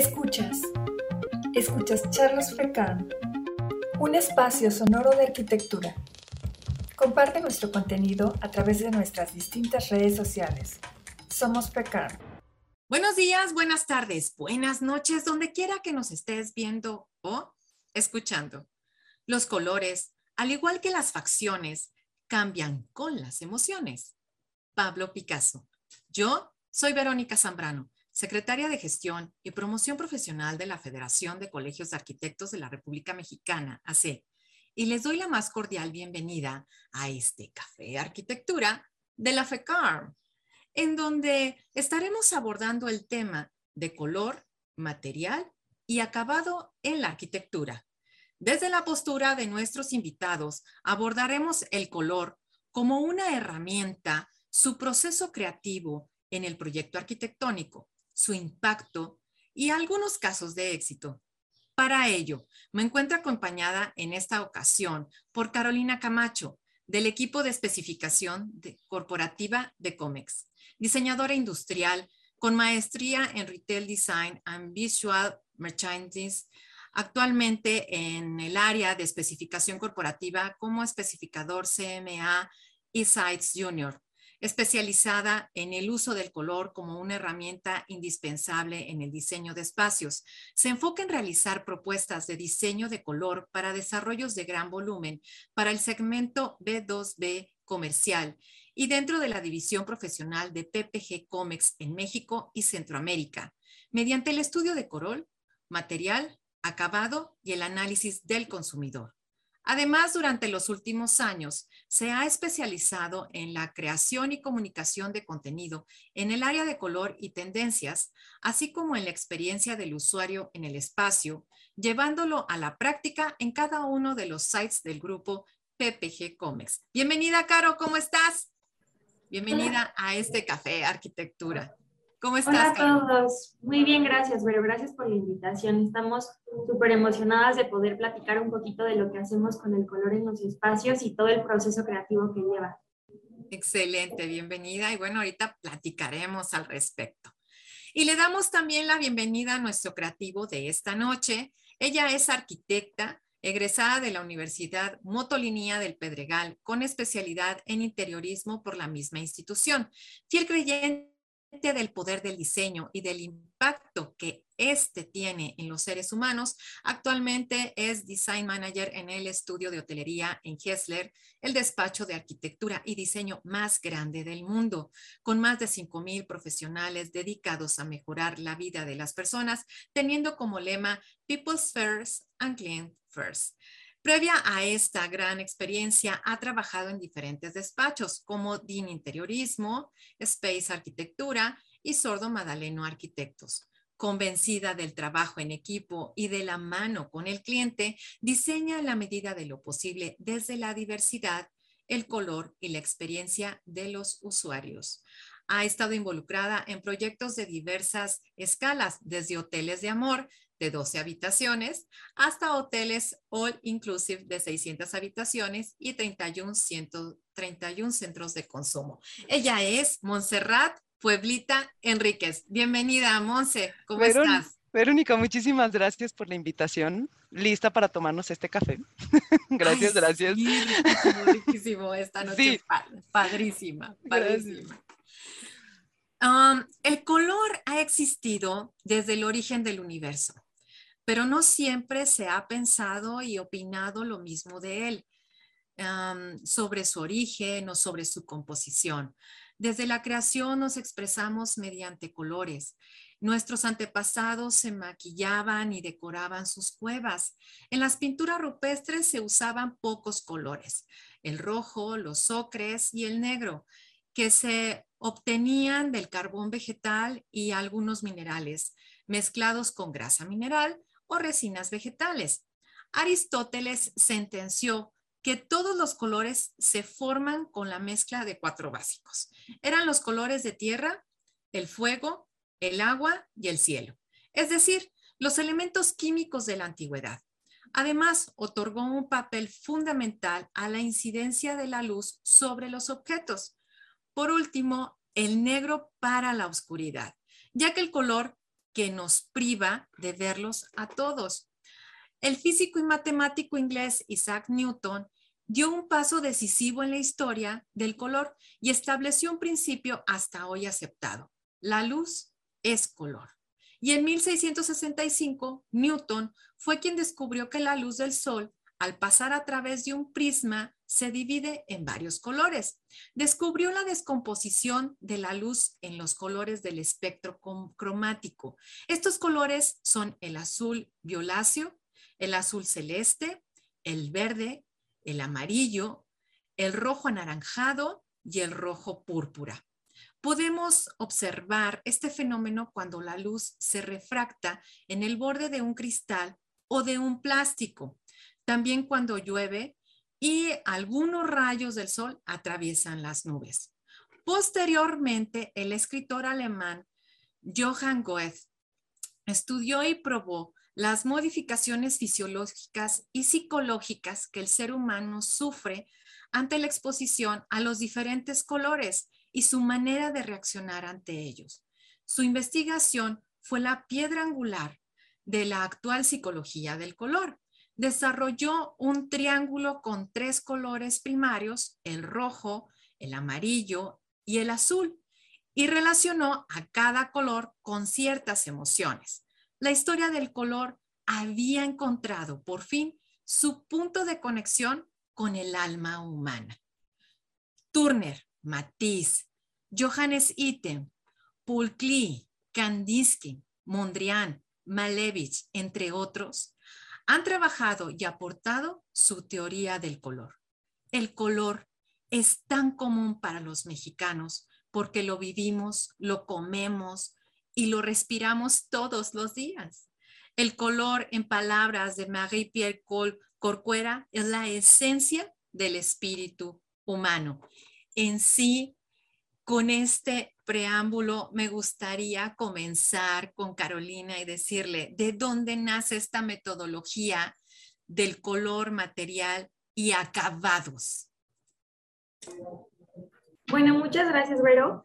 Escuchas. Escuchas Charlos Frecan, un espacio sonoro de arquitectura. Comparte nuestro contenido a través de nuestras distintas redes sociales. Somos Frecan. Buenos días, buenas tardes, buenas noches, donde quiera que nos estés viendo o escuchando. Los colores, al igual que las facciones, cambian con las emociones. Pablo Picasso. Yo soy Verónica Zambrano secretaria de Gestión y Promoción Profesional de la Federación de Colegios de Arquitectos de la República Mexicana, AC, y les doy la más cordial bienvenida a este Café Arquitectura de la FECAR, en donde estaremos abordando el tema de color, material y acabado en la arquitectura. Desde la postura de nuestros invitados, abordaremos el color como una herramienta, su proceso creativo en el proyecto arquitectónico, su impacto y algunos casos de éxito. Para ello, me encuentro acompañada en esta ocasión por Carolina Camacho, del equipo de especificación corporativa de COMEX, diseñadora industrial con maestría en Retail Design and Visual Merchandising, actualmente en el área de especificación corporativa como especificador CMA y Junior especializada en el uso del color como una herramienta indispensable en el diseño de espacios. Se enfoca en realizar propuestas de diseño de color para desarrollos de gran volumen para el segmento B2B comercial y dentro de la división profesional de PPG Comex en México y Centroamérica, mediante el estudio de color, material, acabado y el análisis del consumidor. Además, durante los últimos años, se ha especializado en la creación y comunicación de contenido en el área de color y tendencias, así como en la experiencia del usuario en el espacio, llevándolo a la práctica en cada uno de los sites del grupo PPG Comex. Bienvenida, Caro, ¿cómo estás? Bienvenida a este café Arquitectura. ¿Cómo estás? Hola a todos. Muy bien, gracias, pero gracias por la invitación. Estamos súper emocionadas de poder platicar un poquito de lo que hacemos con el color en los espacios y todo el proceso creativo que lleva. Excelente, bienvenida. Y bueno, ahorita platicaremos al respecto. Y le damos también la bienvenida a nuestro creativo de esta noche. Ella es arquitecta, egresada de la Universidad Motolinía del Pedregal, con especialidad en interiorismo por la misma institución. Fiel creyente del poder del diseño y del impacto que éste tiene en los seres humanos, actualmente es Design Manager en el estudio de hotelería en Hessler, el despacho de arquitectura y diseño más grande del mundo, con más de 5.000 profesionales dedicados a mejorar la vida de las personas, teniendo como lema People's First and Client First. Previa a esta gran experiencia, ha trabajado en diferentes despachos como DIN Interiorismo, Space Arquitectura y Sordo Madaleno Arquitectos. Convencida del trabajo en equipo y de la mano con el cliente, diseña la medida de lo posible desde la diversidad, el color y la experiencia de los usuarios. Ha estado involucrada en proyectos de diversas escalas, desde hoteles de amor, de 12 habitaciones hasta hoteles all inclusive de 600 habitaciones y 31, 131 centros de consumo. Ella es Montserrat Pueblita Enríquez. Bienvenida, Monse. ¿Cómo estás? Verónica, muchísimas gracias por la invitación. Lista para tomarnos este café. gracias, gracias. Sí, riquísimo, riquísimo. Esta noche padrísima, padrísima. Um, el color ha existido desde el origen del universo pero no siempre se ha pensado y opinado lo mismo de él, sobre su origen o sobre su composición. Desde la creación nos expresamos mediante colores. Nuestros antepasados se maquillaban y decoraban sus cuevas. En las pinturas rupestres se usaban pocos colores, el rojo, los ocres y el negro, que se obtenían del carbón vegetal y algunos minerales, mezclados con grasa mineral o resinas vegetales. Aristóteles sentenció que todos los colores se forman con la mezcla de cuatro básicos. Eran los colores de tierra, el fuego, el agua y el cielo, es decir, los elementos químicos de la antigüedad. Además, otorgó un papel fundamental a la incidencia de la luz sobre los objetos. Por último, el negro para la oscuridad, ya que el color que nos priva de verlos a todos. El físico y matemático inglés Isaac Newton dio un paso decisivo en la historia del color y estableció un principio hasta hoy aceptado. La luz es color. Y en 1665, Newton fue quien descubrió que la luz del sol, al pasar a través de un prisma, se divide en varios colores. Descubrió la descomposición de la luz en los colores del espectro cromático. Estos colores son el azul violáceo, el azul celeste, el verde, el amarillo, el rojo anaranjado y el rojo púrpura. Podemos observar este fenómeno cuando la luz se refracta en el borde de un cristal o de un plástico. También cuando llueve y algunos rayos del sol atraviesan las nubes. Posteriormente, el escritor alemán Johann Goethe estudió y probó las modificaciones fisiológicas y psicológicas que el ser humano sufre ante la exposición a los diferentes colores y su manera de reaccionar ante ellos. Su investigación fue la piedra angular de la actual psicología del color. Desarrolló un triángulo con tres colores primarios, el rojo, el amarillo y el azul, y relacionó a cada color con ciertas emociones la historia del color había encontrado por fin su punto de conexión con el alma humana. Turner, Matisse, Johannes Itten, Paul Klee, Kandinsky, Mondrian, Malevich, entre otros, han trabajado y aportado su teoría del color. El color es tan común para los mexicanos porque lo vivimos, lo comemos, y lo respiramos todos los días. El color, en palabras de Marie-Pierre Corcuera, es la esencia del espíritu humano. En sí, con este preámbulo, me gustaría comenzar con Carolina y decirle de dónde nace esta metodología del color material y acabados. Bueno, muchas gracias, Vero.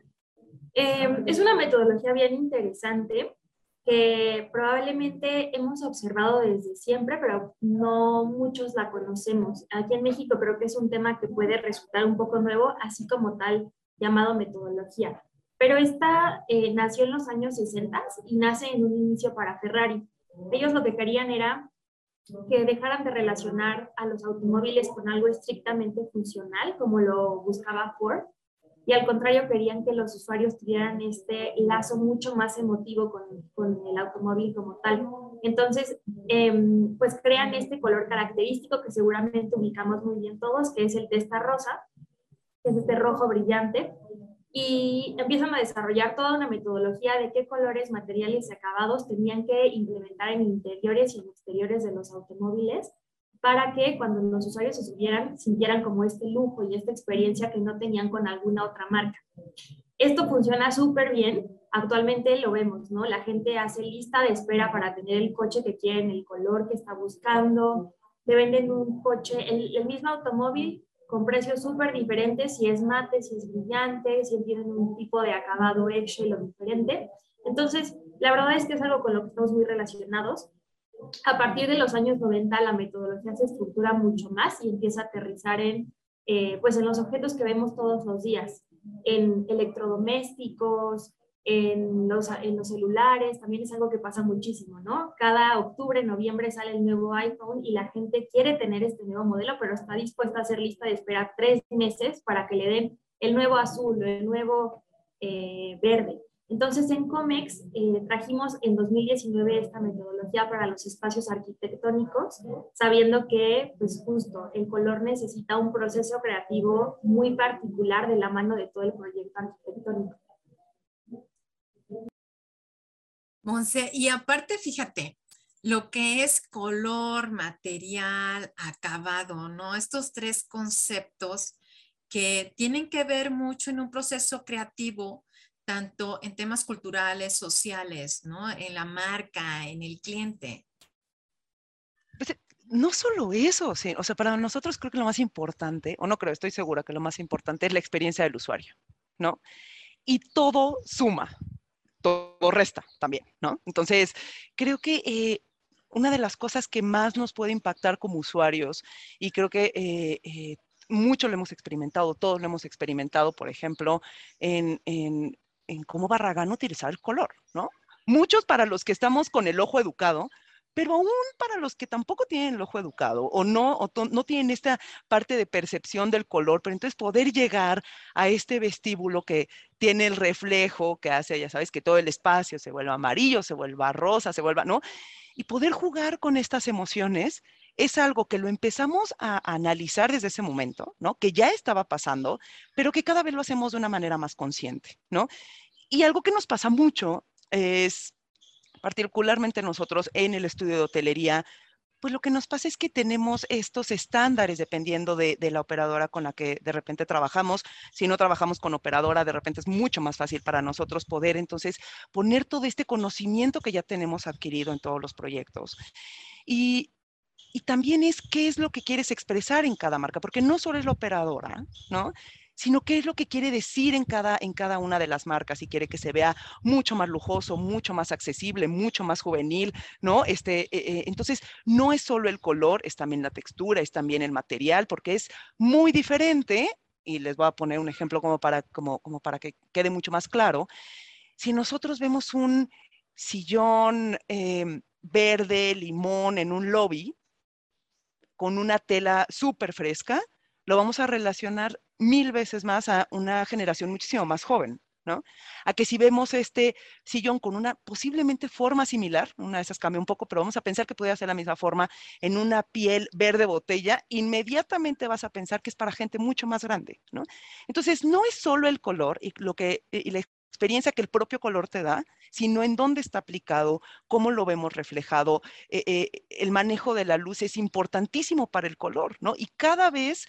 Em, es una metodología bien interesante que probablemente hemos observado desde siempre, pero no muchos la conocemos. Aquí en México creo que es un tema que puede resultar un poco nuevo, así como tal llamado metodología. Pero esta eh, nació en los años 60 y nace en un inicio para Ferrari. Ellos lo que querían era que dejaran de relacionar a los automóviles con algo estrictamente funcional, como lo buscaba Ford, y al contrario querían que los usuarios tuvieran este lazo mucho más emotivo con, con el automóvil como tal. Entonces, em, pues crean este color característico que seguramente ubicamos muy bien todos, que es el testa rosa, que es este rojo brillante, y empiezan a desarrollar toda una metodología de qué colores, materiales y acabados tenían que implementar en interiores y en exteriores de los automóviles para que cuando los usuarios se subieran sintieran como este lujo y esta experiencia que no tenían con alguna otra marca. Esto funciona súper bien. Actualmente lo vemos, ¿no? La gente hace lista de espera para tener el coche que quieren, el color que está buscando. Le venden un coche, el mismo automóvil con precios súper diferentes, si es mate, si es brillante, si tienen un tipo de acabado y lo diferente. Entonces, la verdad es que es algo con lo que estamos muy relacionados a partir de los años 90 la metodología se estructura mucho más y empieza a aterrizar en, eh, pues en los objetos que vemos todos los días, en electrodomésticos, en los, en los celulares, también es algo que pasa muchísimo, ¿no? Cada octubre, noviembre sale el nuevo iPhone y la gente quiere tener este nuevo modelo, pero está dispuesta a hacer lista de espera tres meses para que le den el nuevo azul el nuevo eh, verde. Entonces, en COMEX eh, trajimos en 2019 esta metodología para los espacios arquitectónicos, sabiendo que, pues justo, el color necesita un proceso creativo muy particular de la mano de todo el proyecto arquitectónico. Monse, y aparte, fíjate, lo que es color, material, acabado, ¿no? Estos tres conceptos que tienen que ver mucho en un proceso creativo tanto en temas culturales, sociales, ¿no? En la marca, en el cliente. Pues, eh, no solo eso, sí, o sea, para nosotros creo que lo más importante, o no creo, estoy segura que lo más importante es la experiencia del usuario, ¿no? Y todo suma, todo resta también, ¿no? Entonces, creo que eh, una de las cosas que más nos puede impactar como usuarios, y creo que eh, eh, mucho lo hemos experimentado, todos lo hemos experimentado, por ejemplo, en, en, en cómo Barragán utilizar el color, ¿no? Muchos para los que estamos con el ojo educado, pero aún para los que tampoco tienen el ojo educado o no, no tienen esta parte de percepción del color, pero entonces poder llegar a este vestíbulo que tiene el reflejo que hace, ya sabes, que todo el espacio se vuelva amarillo, se vuelva rosa, se vuelva, ¿no? Y poder jugar con estas emociones es algo que lo empezamos a analizar desde ese momento, ¿no? Que ya estaba pasando, pero que cada vez lo hacemos de una manera más consciente, ¿no? Y algo que nos pasa mucho es particularmente nosotros en el estudio de hotelería, pues lo que nos pasa es que tenemos estos estándares dependiendo de, la operadora con la que de repente trabajamos. Si no trabajamos con operadora, de repente es mucho más fácil para nosotros poder entonces poner todo este conocimiento que ya tenemos adquirido en todos los proyectos. Y, y también es qué es lo que quieres expresar en cada marca, porque no solo es la operadora, ¿no? Sino qué es lo que quiere decir en cada, en cada una de las marcas y quiere que se vea mucho más lujoso, mucho más accesible, mucho más juvenil, ¿no? Este, eh, eh, entonces, no es solo el color, es también la textura, es también el material, porque es muy diferente, y les voy a poner un ejemplo como para, como, como para que quede mucho más claro. Si nosotros vemos un sillón em, verde, limón en un lobby, con una tela súper fresca, lo vamos a relacionar mil veces más a una generación muchísimo más joven, ¿no? A que si vemos este sillón con una posiblemente forma similar, una de esas cambia un poco, pero vamos a pensar que podría ser la misma forma en una piel verde botella, inmediatamente vas a pensar que es para gente mucho más grande, ¿no? Entonces, no es solo el color y lo que y la experiencia que el propio color te da, sino en dónde está aplicado, cómo lo vemos reflejado. Eh, eh, el manejo de la luz es importantísimo para el color, ¿no? Y cada vez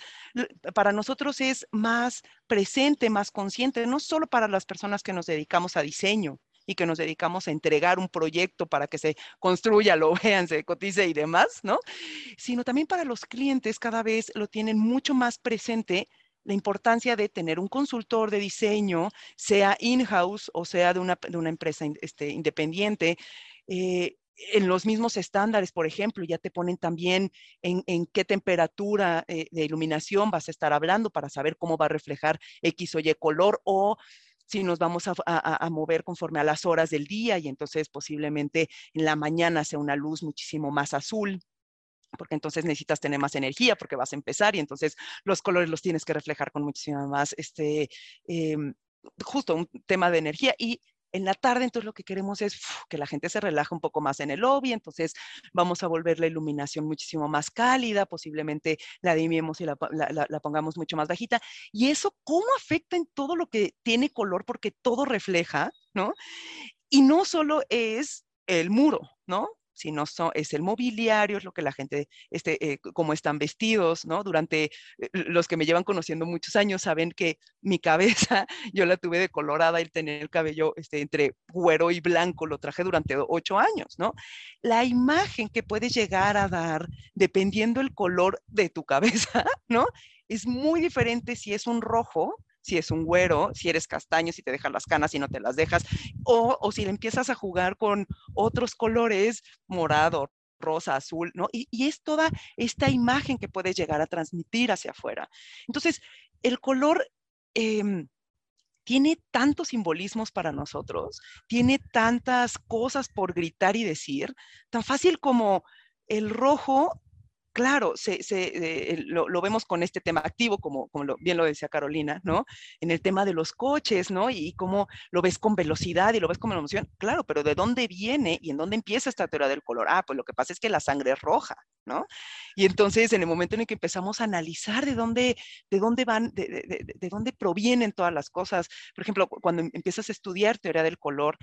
para nosotros es más presente, más consciente, no solo para las personas que nos dedicamos a diseño, y que nos dedicamos a entregar un proyecto para que se construya, lo vean, se cotice y demás, ¿no? Sino también para los clientes cada vez lo tienen mucho más presente la importancia de tener un consultor de diseño, sea in-house o sea de una, de una empresa este, independiente. Eh, en los mismos estándares, por ejemplo, ya te ponen también en, qué temperatura eh, de iluminación vas a estar hablando para saber cómo va a reflejar X o Y color o si nos vamos a, a, a, mover conforme a las horas del día y entonces posiblemente en la mañana sea una luz muchísimo más azul porque entonces necesitas tener más energía porque vas a empezar y entonces los colores los tienes que reflejar con muchísima más, este, eh, justo un tema de energía y en la tarde, entonces lo que queremos es uf, que la gente se relaje un poco más en el lobby, entonces vamos a volver la iluminación muchísimo más cálida, posiblemente la dimimos y la, la, la, pongamos mucho más bajita. Y eso, ¿cómo afecta en todo lo que tiene color? Porque todo refleja, ¿no? Y no solo es el muro, ¿no? Si no son, es el mobiliario, es lo que la gente, este, eh, como están vestidos, ¿no? Durante eh, los que me llevan conociendo muchos años saben que mi cabeza, yo la tuve de colorada y tener el cabello este, entre güero y blanco, lo traje durante ocho años, ¿no? La imagen que puedes llegar a dar, dependiendo el color de tu cabeza, ¿no? Es muy diferente si es un rojo si es un güero, si eres castaño, si te dejan las canas y no te las dejas, o, o si le empiezas a jugar con otros colores, morado, rosa, azul, ¿no? Y, y, es toda esta imagen que puedes llegar a transmitir hacia afuera. Entonces, el color eh, tiene tantos simbolismos para nosotros, tiene tantas cosas por gritar y decir, tan fácil como el rojo claro, se, eh, lo, vemos con este tema activo, como, lo, bien lo decía Carolina, ¿no? En el tema de los coches, ¿no? Y, cómo lo ves con velocidad y lo ves con emoción. Claro, pero ¿de dónde viene y en dónde empieza esta teoría del color? Ah, pues lo que pasa es que la sangre es roja, ¿no? Y entonces, en el momento en el que empezamos a analizar de dónde, de dónde van, de, de, de dónde provienen todas las cosas, por ejemplo, cuando empiezas a estudiar teoría del color,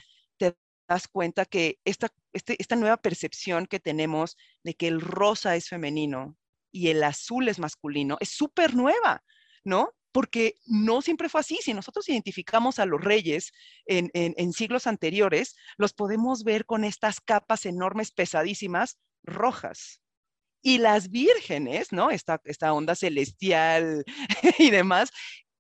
das cuenta que esta, este, esta nueva percepción que tenemos de que el rosa es femenino y el azul es masculino es súper nueva, ¿no? Porque no siempre fue así. Si nosotros identificamos a los reyes en, en, en siglos anteriores, los podemos ver con estas capas enormes, pesadísimas, rojas, y las vírgenes, ¿no? Esta, esta onda celestial y demás,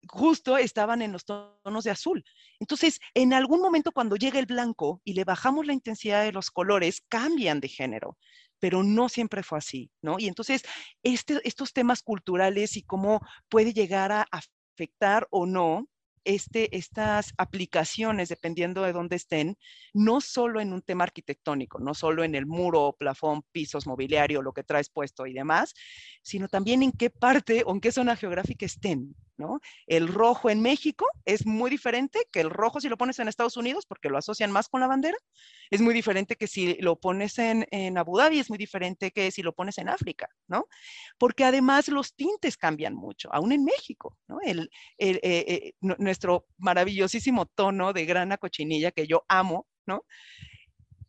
justo estaban en los tonos de azul. Entonces, en algún momento cuando llega el blanco y le bajamos la intensidad de los colores, cambian de género, pero no siempre fue así, ¿no? Y entonces, este, estos temas culturales y cómo puede llegar a afectar o no este, estas aplicaciones, dependiendo de dónde estén, no solo en un tema arquitectónico, no solo en el muro, plafón, pisos, mobiliario, lo que traes puesto y demás, sino también en qué parte o en qué zona geográfica estén, El rojo en México es muy diferente que el rojo si lo pones en Estados Unidos, porque lo asocian más con la bandera, es muy diferente que si lo pones en, Abu Dhabi, es muy diferente que si lo pones en África, ¿no? Porque además los tintes cambian mucho, aún en México, eh, eh, nuestro maravillosísimo tono de grana cochinilla que yo amo, ¿no?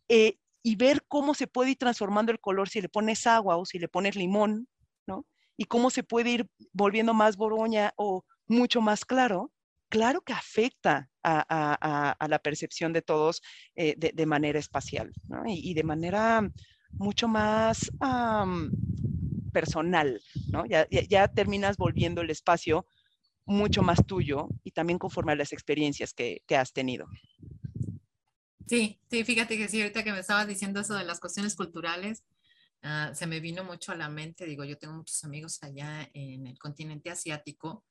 Eh, y ver cómo se puede ir transformando el color si le pones agua o si le pones limón, ¿no? Y cómo se puede ir volviendo más boroña o mucho más claro, claro que afecta a, a, a la percepción de todos eh, de, de, manera espacial ¿no? y, y, de manera mucho más um, personal, ¿no? Ya, ya, ya terminas volviendo el espacio mucho más tuyo y también conforme a las experiencias que, que has tenido. Sí, sí, fíjate que sí, ahorita que me estabas diciendo eso de las cuestiones culturales, uh, se me vino mucho a la mente, digo, yo tengo muchos amigos allá en el continente asiático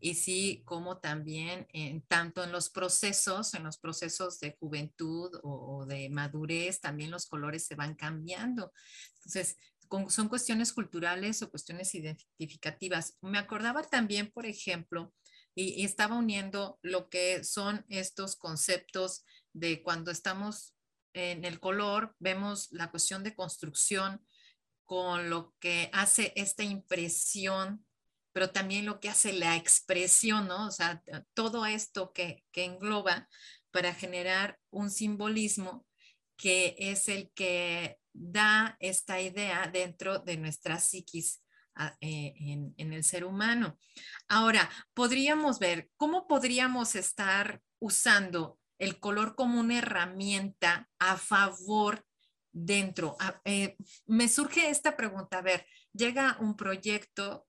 y sí, como también en, tanto en los procesos, en los procesos de juventud o, o de madurez, también los colores se van cambiando. Entonces, con, son cuestiones culturales o cuestiones identificativas. Me acordaba también, por ejemplo, y, y, estaba uniendo lo que son estos conceptos de cuando estamos en el color, vemos la cuestión de construcción con lo que hace esta impresión, pero también lo que hace la expresión, ¿no? O sea, todo esto que, que engloba para generar un simbolismo que es el que da esta idea dentro de nuestra psiquis eh, en, en, el ser humano. Ahora, podríamos ver cómo podríamos estar usando el color como una herramienta a favor dentro. Eh, me surge esta pregunta, a ver, llega un proyecto,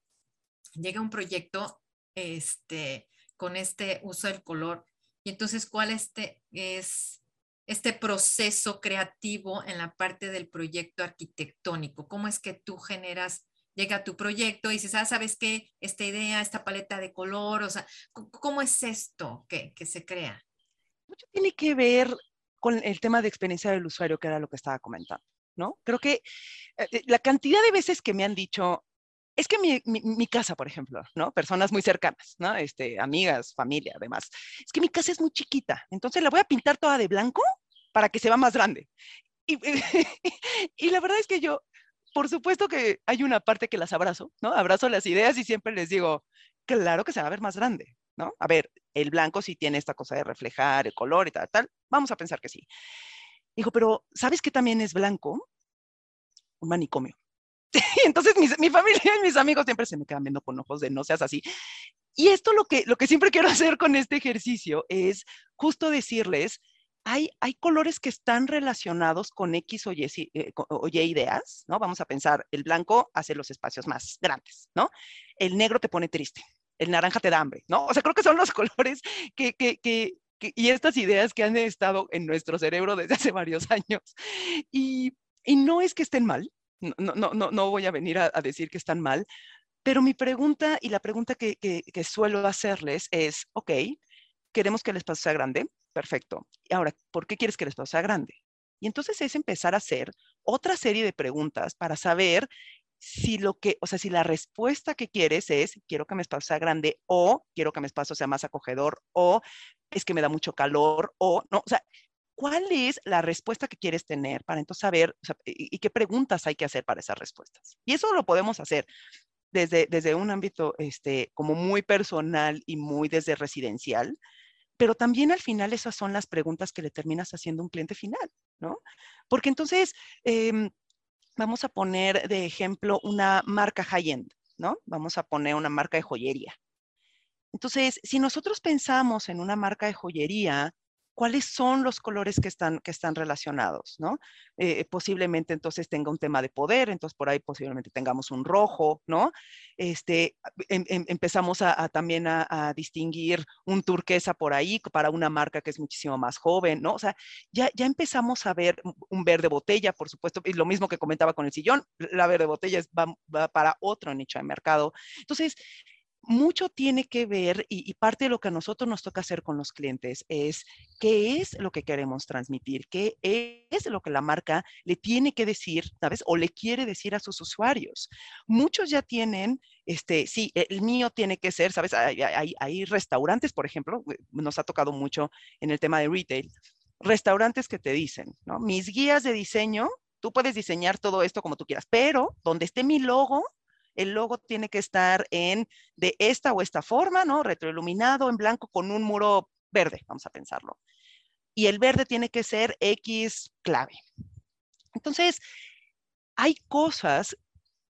llega un proyecto este, con este uso del color, y entonces, ¿cuál este es este proceso creativo en la parte del proyecto arquitectónico? ¿Cómo es que tú generas, llega tu proyecto y dices, ah, ¿sabes qué? Esta idea, esta paleta de color, o sea, ¿cómo es esto que, que se crea? Mucho tiene que ver con el tema de experiencia del usuario, que era lo que estaba comentando, ¿no? Creo que eh, la cantidad de veces que me han dicho, es que mi, casa, por ejemplo, ¿no? Personas muy cercanas, ¿no? Este, amigas, familia, además. Es que mi casa es muy chiquita, entonces la voy a pintar toda de blanco para que se vea más grande. Y, y la verdad es que yo, por supuesto que hay una parte que las abrazo, ¿no? Abrazo las ideas y siempre les digo, claro que se va a ver más grande, ¿no? A ver, el blanco sí tiene esta cosa de reflejar el color y tal, tal. Vamos a pensar que sí. Dijo, pero ¿sabes qué también es blanco? Un manicomio. Entonces mi, mi, familia y mis amigos siempre se me quedan viendo con ojos de no seas así. Y esto lo que, lo que siempre quiero hacer con este ejercicio es justo decirles, hay, hay colores que están relacionados con X o y, eh, o y, ideas, ¿no? Vamos a pensar, el blanco hace los espacios más grandes, ¿no? El negro te pone triste, el naranja te da hambre, ¿no? O sea, creo que son los colores que, que, que, que y estas ideas que han estado en nuestro cerebro desde hace varios años. Y, y no es que estén mal, no, no, no, no voy a venir a, a, decir que están mal, pero mi pregunta y la pregunta que, que, que suelo hacerles es, ok, queremos que el espacio sea grande, perfecto. Ahora, ¿por qué quieres que el espacio sea grande? Y entonces es empezar a hacer otra serie de preguntas para saber si lo que, o sea, si la respuesta que quieres es quiero que mi espacio sea grande o quiero que mi espacio sea más acogedor o es que me da mucho calor o no, o sea, ¿cuál es la respuesta que quieres tener para entonces saber y, qué preguntas hay que hacer para esas respuestas? Y eso lo podemos hacer desde, desde un ámbito este, como muy personal y muy desde residencial, pero también al final esas son las preguntas que le terminas haciendo un cliente final, ¿no? Porque entonces, eh, vamos a poner de ejemplo una marca high-end, ¿no? Vamos a poner una marca de joyería. Entonces, si nosotros pensamos en una marca de joyería, cuáles son los colores que están, que están relacionados, ¿no? Eh, posiblemente entonces tenga un tema de poder, entonces por ahí posiblemente tengamos un rojo, ¿no? Este, em, em, empezamos a, también a, distinguir un turquesa por ahí para una marca que es muchísimo más joven, ¿no? O sea, ya, ya empezamos a ver un verde botella, por supuesto, y lo mismo que comentaba con el sillón, la verde botella va, va para otro nicho de mercado. Entonces, mucho tiene que ver y, parte de lo que a nosotros nos toca hacer con los clientes es qué es lo que queremos transmitir, qué es lo que la marca le tiene que decir, ¿sabes? O le quiere decir a sus usuarios. Muchos ya tienen, este, sí, el mío tiene que ser, ¿sabes? Hay, hay restaurantes, por ejemplo, eh, nos ha tocado mucho en el tema de retail, restaurantes que te dicen, ¿no? Mis guías de diseño, tú puedes diseñar todo esto como tú quieras, pero donde esté mi logo, el logo tiene que estar en de esta o esta forma, ¿no? Retroiluminado en blanco con un muro verde, vamos a pensarlo. Y el verde tiene que ser X clave. Entonces, hay cosas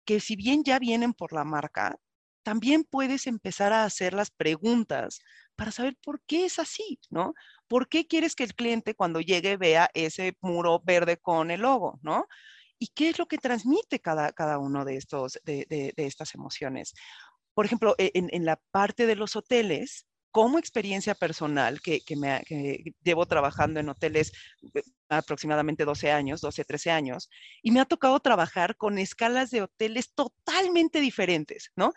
que si bien ya vienen por la marca, también puedes empezar a hacer las preguntas para saber por qué es así, ¿no? ¿Por qué quieres que el cliente cuando llegue vea ese muro verde con el logo, ¿no? Y qué es lo que transmite cada, cada uno de, estos, de, de, estas emociones. Por ejemplo, e, en, en, la parte de los hoteles, como experiencia personal, que, que, me, que, llevo trabajando en hoteles eh, aproximadamente 12 años, 12, 13 años, y me ha tocado trabajar con escalas de hoteles totalmente diferentes, ¿no?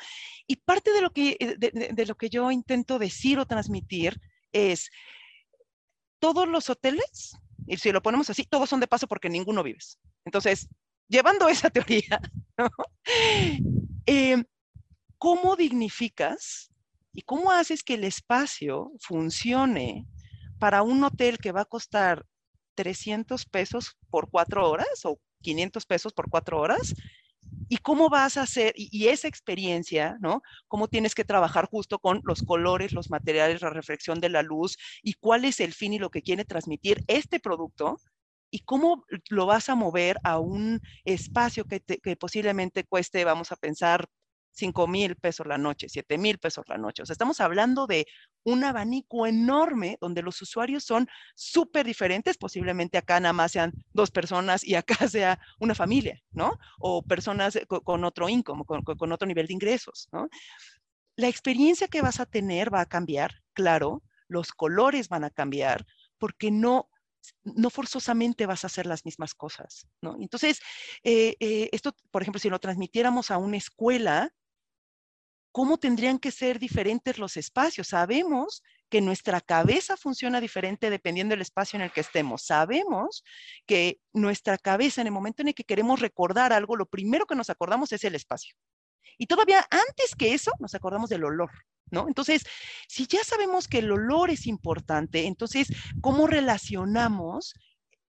Y parte de lo que, eh, de, de lo que yo intento decir o transmitir es, todos los hoteles, y si lo ponemos así, todos son de paso porque ninguno vives. Entonces, llevando esa teoría, eh, ¿cómo dignificas y cómo haces que el espacio funcione para un hotel que va a costar 300 pesos por cuatro horas o 500 pesos por cuatro horas? ¿Y cómo vas a hacer, y, esa experiencia, ¿no? Cómo tienes que trabajar justo con los colores, los materiales, la reflexión de la luz y cuál es el fin y lo que quiere transmitir este producto y cómo lo vas a mover a un espacio que, posiblemente cueste, vamos a pensar, 5 mil pesos la noche, 7 mil pesos la noche. O sea, estamos hablando de un abanico enorme donde los usuarios son súper diferentes. Posiblemente acá nada más sean dos personas y acá sea una familia, ¿no? O personas con, otro income, con, con otro nivel de ingresos, ¿no? La experiencia que vas a tener va a cambiar, claro. Los colores van a cambiar porque no no forzosamente vas a hacer las mismas cosas, ¿no? Entonces, eh, eh, esto, por ejemplo, si lo transmitiéramos a una escuela, ¿cómo tendrían que ser diferentes los espacios? Sabemos que nuestra cabeza funciona diferente dependiendo del espacio en el que estemos. Sabemos que nuestra cabeza, en el momento en el que queremos recordar algo, lo primero que nos acordamos es el espacio. Y todavía antes que eso, nos acordamos del olor. ¿No? Entonces, si ya sabemos que el olor es importante, entonces, ¿cómo relacionamos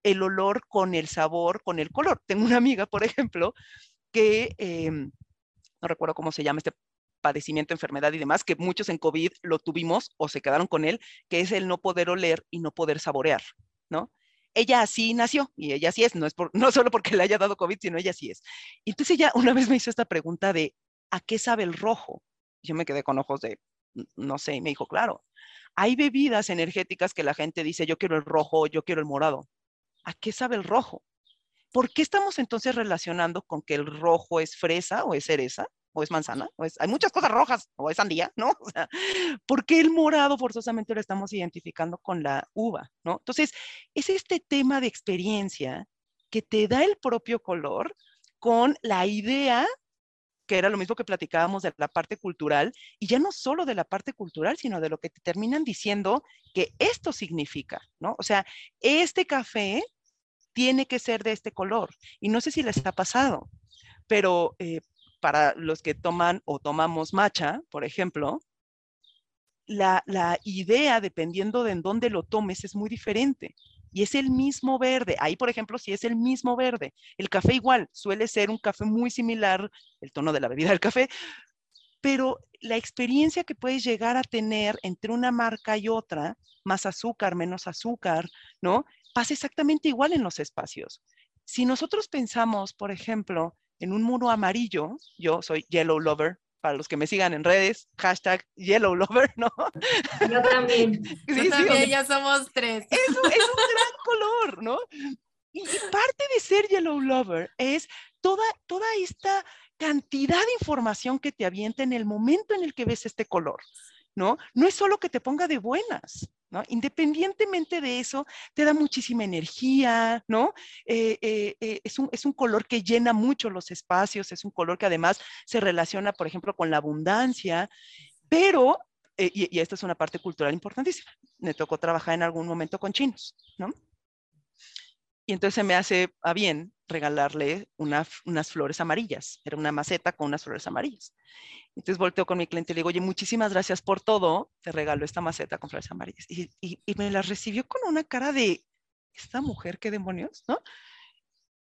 el olor con el sabor, con el color? Tengo una amiga, por ejemplo, que em, no recuerdo cómo se llama este padecimiento, enfermedad y demás, que muchos en COVID lo tuvimos o se quedaron con él, que es el no poder oler y no poder saborear, ¿no? Ella así nació y ella así es, no es por, no solo porque le haya dado COVID, sino ella así es. Entonces ella una vez me hizo esta pregunta de, ¿a qué sabe el rojo? Yo me quedé con ojos de, no sé, y me dijo, claro, hay bebidas energéticas que la gente dice, yo quiero el rojo, yo quiero el morado. ¿A qué sabe el rojo? ¿Por qué estamos entonces relacionando con que el rojo es fresa o es cereza o es manzana? O hay muchas cosas rojas o es sandía, ¿no? O sea, ¿por qué el morado forzosamente lo estamos identificando con la uva, ¿no? Entonces, es este tema de experiencia que te da el propio color con la idea que era lo mismo que platicábamos de la parte cultural, y ya no solo de la parte cultural, sino de lo que te terminan diciendo que esto significa, ¿no? O sea, este café tiene que ser de este color. Y no sé si les ha pasado, pero eh, para los que toman o tomamos matcha, por ejemplo, la, la idea, dependiendo de en dónde lo tomes, es muy diferente y es el mismo verde. Ahí, por ejemplo, si es el mismo verde. El café igual, suele ser un café muy similar, el tono de la bebida del café, pero la experiencia que puedes llegar a tener entre una marca y otra, más azúcar, menos azúcar, ¿no? Pasa exactamente igual en los espacios. Si nosotros pensamos, por ejemplo, en un muro amarillo, yo soy yellow lover, para los que me sigan en redes, hashtag Yellow Lover, ¿no? Yo también. Yo también, ya somos tres. Es, es un gran color, ¿no? Y, parte de ser Yellow Lover es toda, toda esta cantidad de información que te avienta en el momento en el que ves este color, ¿no? No es solo que te ponga de buenas, Independientemente de eso, te da muchísima energía, ¿no? Eh, eh, eh, es, un, es un color que llena mucho los espacios, es un color que además se relaciona, por ejemplo, con la abundancia, pero, y, y esta es una parte cultural importantísima, me tocó trabajar en algún momento con chinos, ¿no? Y entonces se me hace a bien regalarle unas flores amarillas. Era una maceta con unas flores amarillas. Entonces volteo con mi cliente y le digo, oye, muchísimas gracias por todo. Te regalo esta maceta con flores amarillas. Y, me la recibió con una cara de, esta mujer, qué demonios, ¿no?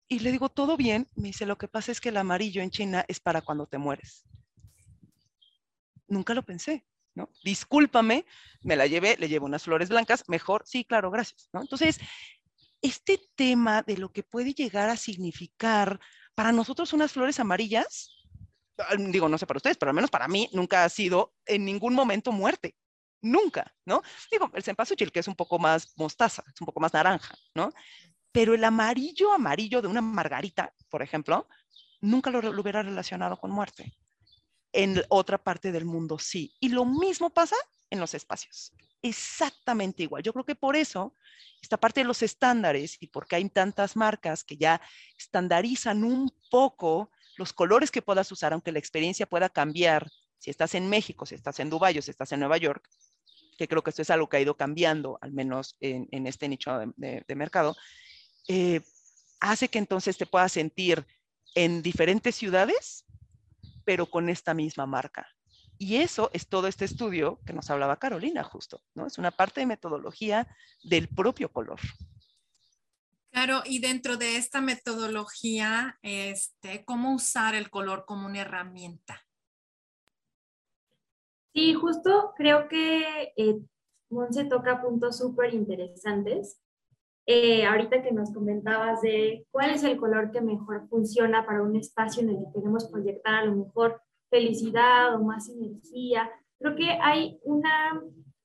Y le digo, todo bien. Me dice, lo que pasa es que el amarillo en China es para cuando te mueres. Nunca lo pensé, ¿no? Discúlpame, me la llevé, le llevo unas flores blancas, mejor, sí, claro, gracias, ¿no? Entonces, este tema de lo que puede llegar a significar para nosotros unas flores amarillas, ah, digo, no sé para ustedes, pero al menos para mí nunca ha sido en ningún momento muerte. Nunca, ¿no? Digo, el cempasúchil, que es un poco más mostaza, es un poco más naranja, ¿no? Pero el amarillo, amarillo de una margarita, por ejemplo, nunca lo, lo hubiera relacionado con muerte. En otra parte del mundo sí. Y lo mismo pasa en los espacios. Exactamente igual. Yo creo que por eso esta parte de los estándares y porque hay tantas marcas que ya estandarizan un poco los colores que puedas usar, aunque la experiencia pueda cambiar si estás en México, si estás en Dubái o si estás en Nueva York, que creo que esto es algo que ha ido cambiando, al menos en, este nicho de, mercado, eh, hace que entonces te puedas sentir en diferentes ciudades, pero con esta misma marca. Y eso es todo este estudio que nos hablaba Carolina justo, ¿no? Es una parte de metodología del propio color. Claro, y dentro de esta metodología, este, ¿cómo usar el color como una herramienta? Sí, justo creo que eh, Monse toca puntos súper interesantes. Eh, ahorita que nos comentabas de cuál es el color que mejor funciona para un espacio en el que queremos proyectar a lo mejor felicidad o más energía. Creo que hay una,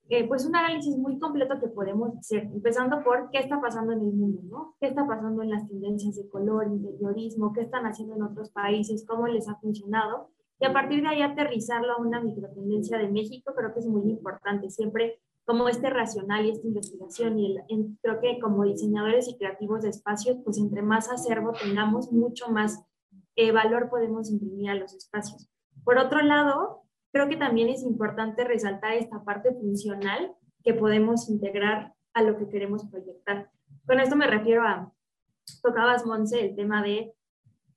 eh, pues un análisis muy completo que podemos hacer, empezando por qué está pasando en el mundo, ¿no? ¿Qué está pasando en las tendencias de color, interiorismo? ¿Qué están haciendo en otros países? ¿Cómo les ha funcionado? Y a partir de ahí aterrizarlo a una microtendencia de México, creo que es muy importante. Siempre como este racional y esta investigación y el, creo que como diseñadores y creativos de espacios, pues entre más acervo tengamos, mucho más eh, valor podemos imprimir a los espacios. Por otro lado, creo que también es importante resaltar esta parte funcional que podemos integrar a lo que queremos proyectar. Con esto me refiero a, tocabas, Monse, el tema de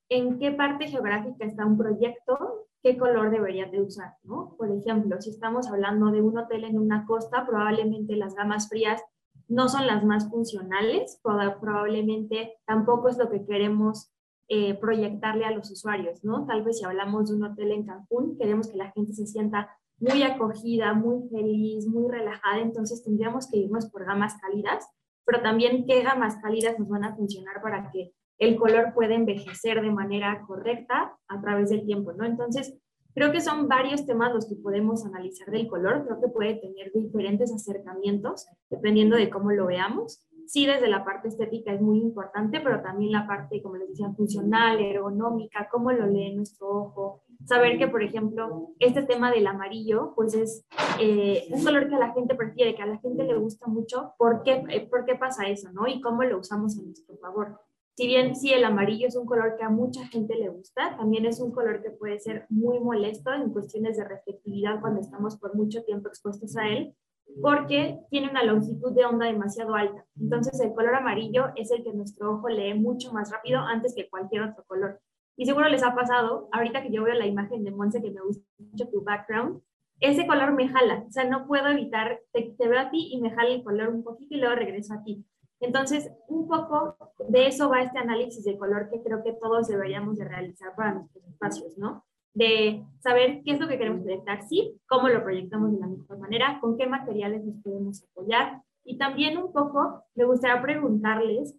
en qué parte geográfica está un proyecto, qué color debería de usar, ¿no? Por ejemplo, si estamos hablando de un hotel en una costa, probablemente las gamas frías no son las más funcionales, probablemente tampoco es lo que queremos eh, proyectarle a los usuarios, ¿no? Tal vez si hablamos de un hotel en Cancún, queremos que la gente se sienta muy acogida, muy feliz, muy relajada, entonces tendríamos que irnos por gamas cálidas, pero también qué gamas cálidas nos van a funcionar para que el color pueda envejecer de manera correcta a través del tiempo, ¿no? Entonces, creo que son varios temas los que podemos analizar del color, creo que puede tener diferentes acercamientos dependiendo de cómo lo veamos sí desde la parte estética es muy importante, pero también la parte, como les decía, funcional, ergonómica, cómo lo lee nuestro ojo. Saber que, por ejemplo, este tema del amarillo, pues es eh, un color que a la gente prefiere, que a la gente le gusta mucho. ¿Por qué, eh, ¿Por qué pasa eso, no? Y cómo lo usamos a nuestro favor. Si bien sí el amarillo es un color que a mucha gente le gusta, también es un color que puede ser muy molesto en cuestiones de reflectividad cuando estamos por mucho tiempo expuestos a él porque tiene una longitud de onda demasiado alta. Entonces el color amarillo es el que nuestro ojo lee mucho más rápido antes que cualquier otro color. Y seguro les ha pasado, ahorita que yo veo la imagen de Monse, que me gusta mucho tu background, ese color me jala, o sea, no puedo evitar, te, veo a ti y me jala el color un poquito y luego regreso a ti. Entonces, un poco de eso va este análisis de color que creo que todos deberíamos de realizar para nuestros espacios, ¿no? De saber qué es lo que queremos proyectar, sí, cómo lo proyectamos de la mejor manera, con qué materiales nos podemos apoyar. Y también un poco me gustaría preguntarles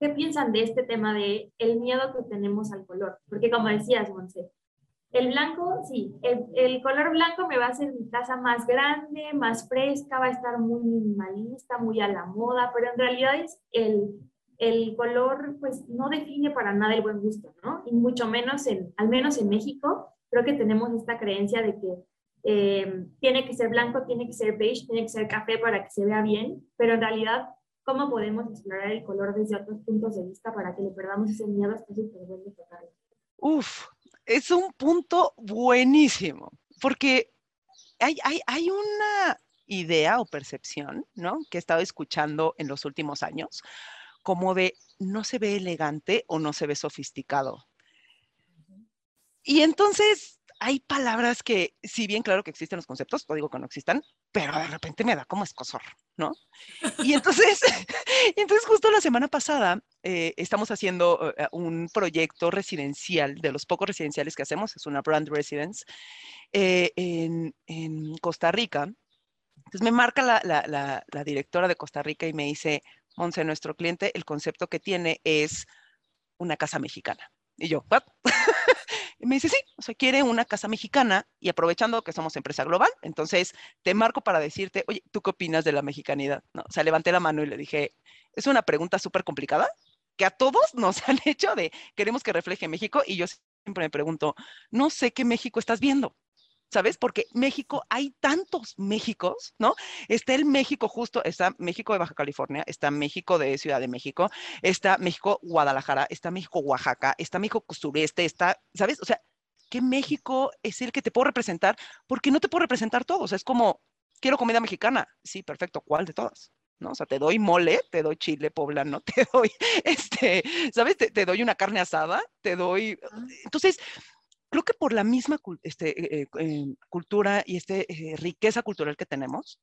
qué piensan de este tema de el miedo que tenemos al color, porque como decías, Monse, El blanco, sí, el, el, color blanco me va a hacer mi casa más grande, más fresca, va a estar muy minimalista, muy a la moda, pero en realidad es el, el color pues no define para nada el buen gusto, ¿no? Y mucho menos, en, al menos en México, creo que tenemos esta creencia de que eh, tiene que ser blanco, tiene que ser beige, tiene que ser café para que se vea bien, pero en realidad, ¿cómo podemos explorar el color desde otros puntos de vista para que le perdamos ese miedo? Está súper bueno tocarlo. Uf, es un punto buenísimo, porque hay, hay, hay una idea o percepción, ¿no? Que he estado escuchando en los últimos años, como de no se ve elegante o no se ve sofisticado. Y entonces hay palabras que, si bien claro que existen los conceptos, no digo que no existan, pero de repente me da como escosor, ¿no? Y entonces, entonces justo la semana pasada eh, estamos haciendo eh, un proyecto residencial, de los pocos residenciales que hacemos, es una brand residence, eh, en, en, Costa Rica. Entonces me marca la, la, la, directora de Costa Rica y me dice, Monse, nuestro cliente, el concepto que tiene es una casa mexicana. Y yo, ¿what? Y me dice, sí, o sea, quiere una casa mexicana y aprovechando que somos empresa global, entonces te marco para decirte, oye, ¿tú qué opinas de la mexicanidad? No, o sea, levanté la mano y le dije, es una pregunta súper complicada que a todos nos han hecho de queremos que refleje México y yo siempre me pregunto, no sé qué México estás viendo. ¿Sabes? Porque México, hay tantos Méxicos, ¿no? Está el México justo, está México de Baja California, está México de Ciudad de México, está México Guadalajara, está México Oaxaca, está México Sureste, está, ¿sabes? O sea, ¿qué México es el que te puedo representar? Porque no te puedo representar todos, es como, quiero comida mexicana, sí, perfecto, ¿cuál de todas? ¿no? O sea, te doy mole, te doy chile poblano, te doy, este, ¿sabes? Te, te doy una carne asada, te doy... Entonces, creo que por la misma este, eh, eh, cultura y esta eh, riqueza cultural que tenemos,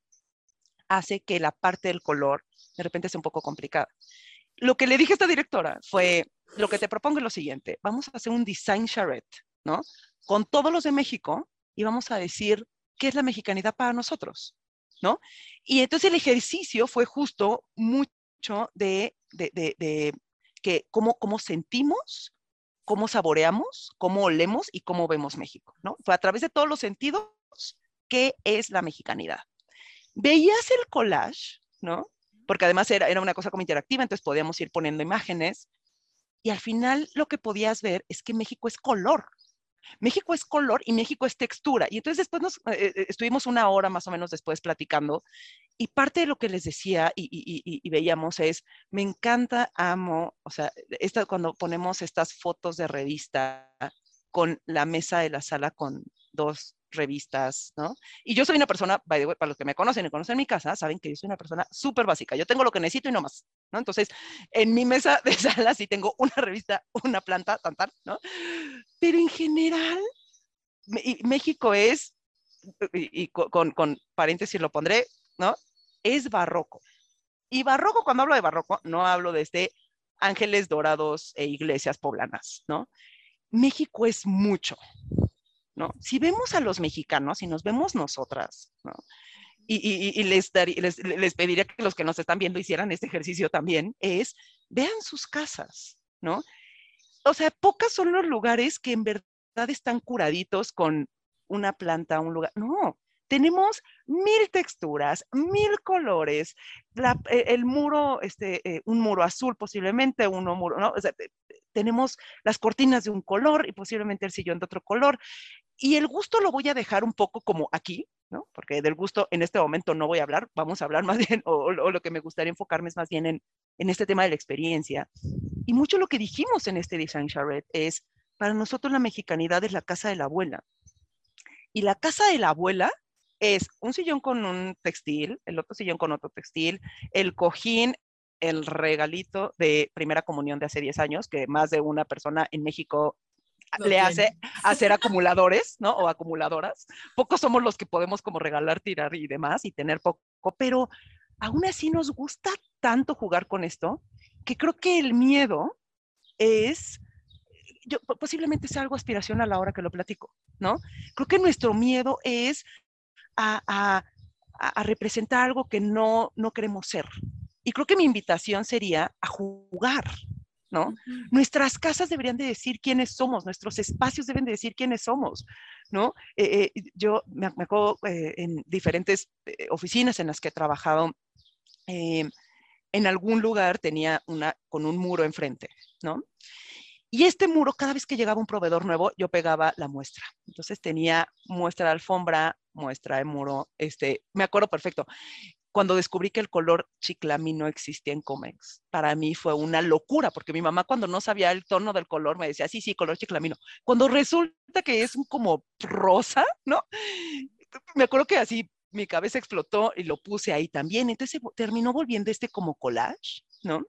hace que la parte del color de repente sea un poco complicada. Lo que le dije a esta directora fue, lo que te propongo es lo siguiente, vamos a hacer un design charrette, ¿no? Con todos los de México y vamos a decir qué es la mexicanidad para nosotros, ¿no? Y entonces el ejercicio fue justo mucho de, de, de, de que cómo, cómo sentimos cómo saboreamos, cómo olemos y cómo vemos México, ¿no? Fue a través de todos los sentidos, ¿qué es la mexicanidad? Veías el collage, ¿no? Porque además era, era una cosa como interactiva, entonces podíamos ir poniendo imágenes y al final lo que podías ver es que México es color, México es color y México es textura. Y entonces después nos, eh, eh, estuvimos una hora más o menos después platicando y parte de lo que les decía y, y, veíamos es, me encanta, amo, o sea, esta, cuando ponemos estas fotos de revista con la mesa de la sala con dos revistas, ¿no? Y yo soy una persona, by para los que me conocen y conocen mi casa, saben que yo soy una persona súper básica. Yo tengo lo que necesito y no más, ¿no? Entonces, en mi mesa de sala sí tengo una revista, una planta, tan, tan, ¿no? Pero en general, México es, y, con, con paréntesis lo pondré, ¿no? Es barroco. Y barroco, cuando hablo de barroco, no hablo de este ángeles dorados e iglesias poblanas, ¿no? México es mucho, Si vemos a los mexicanos y nos vemos nosotras, ¿no? Y, les, les, pediría que los que nos están viendo hicieran este ejercicio también, es vean sus casas, ¿no? O sea, pocas son los lugares que en verdad están curaditos con una planta, un lugar. No, tenemos mil texturas, mil colores, e, el muro, este, eh, un muro azul posiblemente, uno muro, ¿no? Tenemos las cortinas de un color y posiblemente el sillón de otro color. Y el gusto lo voy a dejar un poco como aquí, ¿no? Porque del gusto en este momento no voy a hablar, vamos a hablar más bien, o, lo que me gustaría enfocarme es más bien en, en este tema de la experiencia. Y mucho lo que dijimos en este Design Charrette es, para nosotros la mexicanidad es la casa de la abuela. Y la casa de la abuela es un sillón con un textil, el otro sillón con otro textil, el cojín, el regalito de primera comunión de hace 10 años, que más de una persona en México le hace hacer acumuladores, ¿no? O acumuladoras. Pocos somos los que podemos como regalar, tirar y demás y tener poco, pero aún así nos gusta tanto jugar con esto que creo que el miedo es, yo, posiblemente sea algo aspiracional ahora que lo platico, ¿no? Creo que nuestro miedo es a, a, a representar algo que no, no queremos ser. Y creo que mi invitación sería a jugar, ¿no? Nuestras casas deberían de decir quiénes somos, nuestros espacios deben de decir quiénes somos, ¿no? Eh, eh, yo me, acuerdo eh, en diferentes oficinas en las que he trabajado, en algún lugar tenía una con un muro enfrente, ¿no? Y este muro, cada vez que llegaba un proveedor nuevo, yo pegaba la muestra. Entonces tenía muestra de alfombra, muestra de muro, este, me acuerdo perfecto cuando descubrí que el color chiclamino existía en Comex. Para mí fue una locura, porque mi mamá cuando no sabía el tono del color me decía, sí, sí, color chiclamino. Cuando resulta que es como rosa, ¿no? Me acuerdo que así mi cabeza explotó y lo puse ahí también. Entonces terminó volviendo este como collage, ¿no?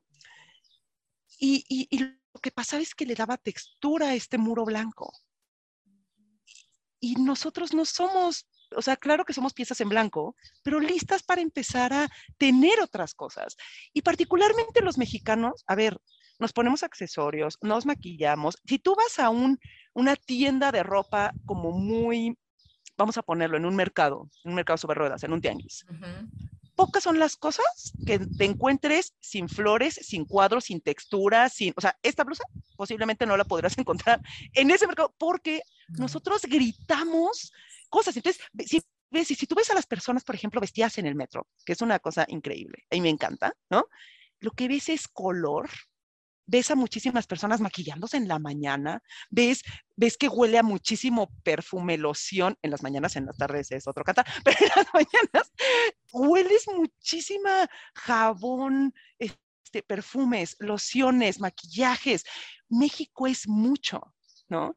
Y, y, y lo que pasaba es que le daba textura a este muro blanco. Y nosotros no somos o sea, claro que somos piezas en blanco, pero listas para empezar a tener otras cosas. Y particularmente los mexicanos, a ver, nos ponemos accesorios, nos maquillamos. Si tú vas a un, una tienda de ropa como muy, vamos a ponerlo en un mercado, en un mercado sobre ruedas, en un tianguis. Pocas son las cosas que te encuentres sin flores, sin cuadros, sin textura, sin, o sea, esta blusa posiblemente no la podrás encontrar en ese mercado porque nosotros gritamos cosas. Entonces, si, si, si tú ves a las personas, por ejemplo, vestidas en el metro, que es una cosa increíble, mí me encanta, ¿no? Lo que ves es color, ves a muchísimas personas maquillándose en la mañana, ves, ves que huele a muchísimo perfume, loción, en las mañanas, en las tardes es otro cantar, pero en las mañanas hueles muchísima jabón, este, perfumes, lociones, maquillajes. México es mucho, ¿no?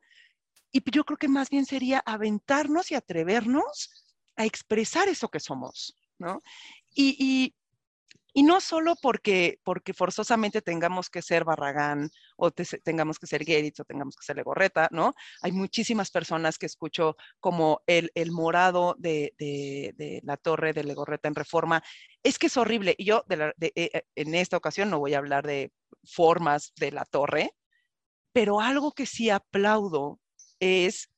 Y yo creo que más bien sería aventarnos y atrevernos a expresar eso que somos, ¿no? Y, no solo porque, porque forzosamente tengamos que ser Barragán o tengamos que ser Geritz o tengamos que ser Legorreta, ¿no? Hay muchísimas personas que escucho como el, morado de, la torre de Legorreta en reforma. Es que es horrible. Y yo eh, eh, en esta ocasión no voy a hablar de formas de la torre, pero algo que sí aplaudo es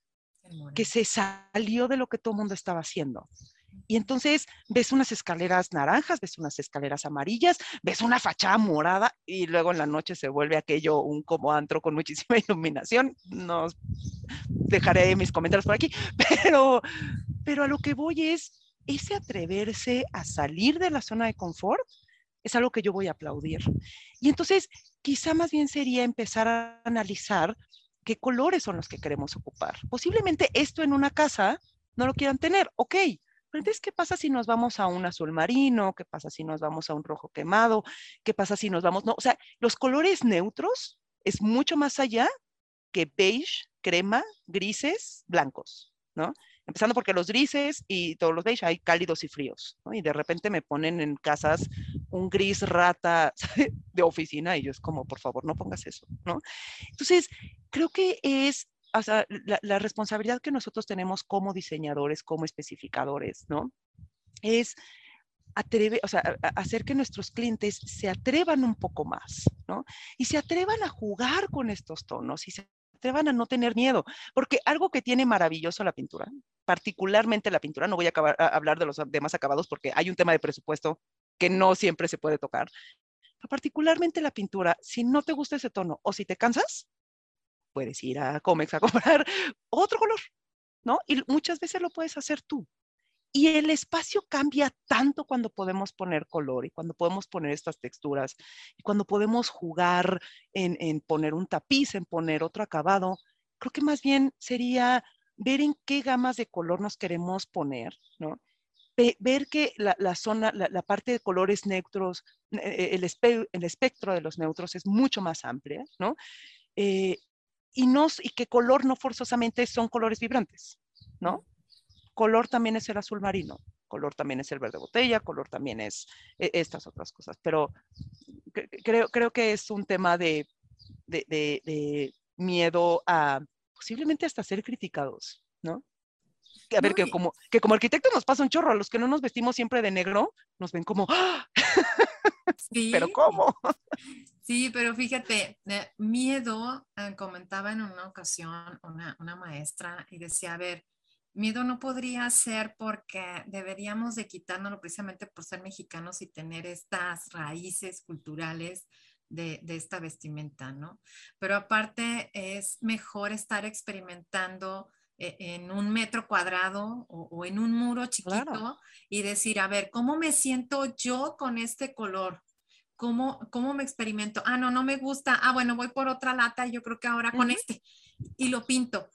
que se salió de lo que todo el mundo estaba haciendo. Y entonces ves unas escaleras naranjas, ves unas escaleras amarillas, ves una fachada morada y luego en la noche se vuelve aquello un como antro con muchísima iluminación. No dejaré mis comentarios por aquí, pero, pero a lo que voy es ese atreverse a salir de la zona de confort es algo que yo voy a aplaudir. Y entonces quizá más bien sería empezar a analizar qué colores son los que queremos ocupar. Posiblemente esto en una casa no lo quieran tener, ok, pero entonces, ¿qué pasa si nos vamos a un azul marino? ¿Qué pasa si nos vamos a un rojo quemado? ¿Qué pasa si nos vamos, no? O sea, los colores neutros es mucho más allá que beige, crema, grises, blancos, ¿no? Empezando porque los grises y todos los beige hay cálidos y fríos, ¿no? Y de repente me ponen en casas un gris rata de oficina y yo es como, por favor, no pongas eso, ¿no? Entonces, creo que es la, responsabilidad que nosotros tenemos como diseñadores, como especificadores, ¿no? Es hacer que nuestros clientes se atrevan un poco más, ¿no? Y se atrevan a jugar con estos tonos y se atrevan a no tener miedo, porque algo que tiene maravilloso la pintura, particularmente la pintura, no voy a, a hablar de los demás acabados porque hay un tema de presupuesto que no siempre se puede tocar, pero particularmente la pintura, si no te gusta ese tono o si te cansas, puedes ir a Comex a comprar otro color, ¿no? Y muchas veces lo puedes hacer tú. Y el espacio cambia tanto cuando podemos poner color y cuando podemos poner estas texturas y cuando podemos jugar en, en poner un tapiz, en poner otro acabado. Creo que más bien sería ver en qué gamas de color nos queremos poner, ¿no? ver que la, la zona, la, la, parte de colores neutros, eh, el, espe el, espectro de los neutros es mucho más amplia, ¿no? Eh, y, no, y que color no forzosamente son colores vibrantes, ¿no? Color también es el azul marino, color también es el verde botella, color también es e, estas otras cosas, pero creo, creo que es un tema de, de, de, miedo a posiblemente hasta ser criticados, ¿no? A ver, que, como, que como arquitectos nos pasa un chorro, a los que no nos vestimos siempre de negro, nos ven como, ¡Ah! Sí. pero ¿cómo? Sí, pero fíjate, miedo, eh, comentaba en una ocasión una, una, maestra y decía, a ver, miedo no podría ser porque deberíamos de quitárnoslo precisamente por ser mexicanos y tener estas raíces culturales de, esta vestimenta, ¿no? Pero aparte es mejor estar experimentando eh, en un metro cuadrado o, en un muro chiquito y decir, a ver, ¿cómo me siento yo con este color? ¿Cómo, ¿Cómo me experimento? Ah, no, no me gusta. Ah, bueno, voy por otra lata y yo creo que ahora con este y lo pinto.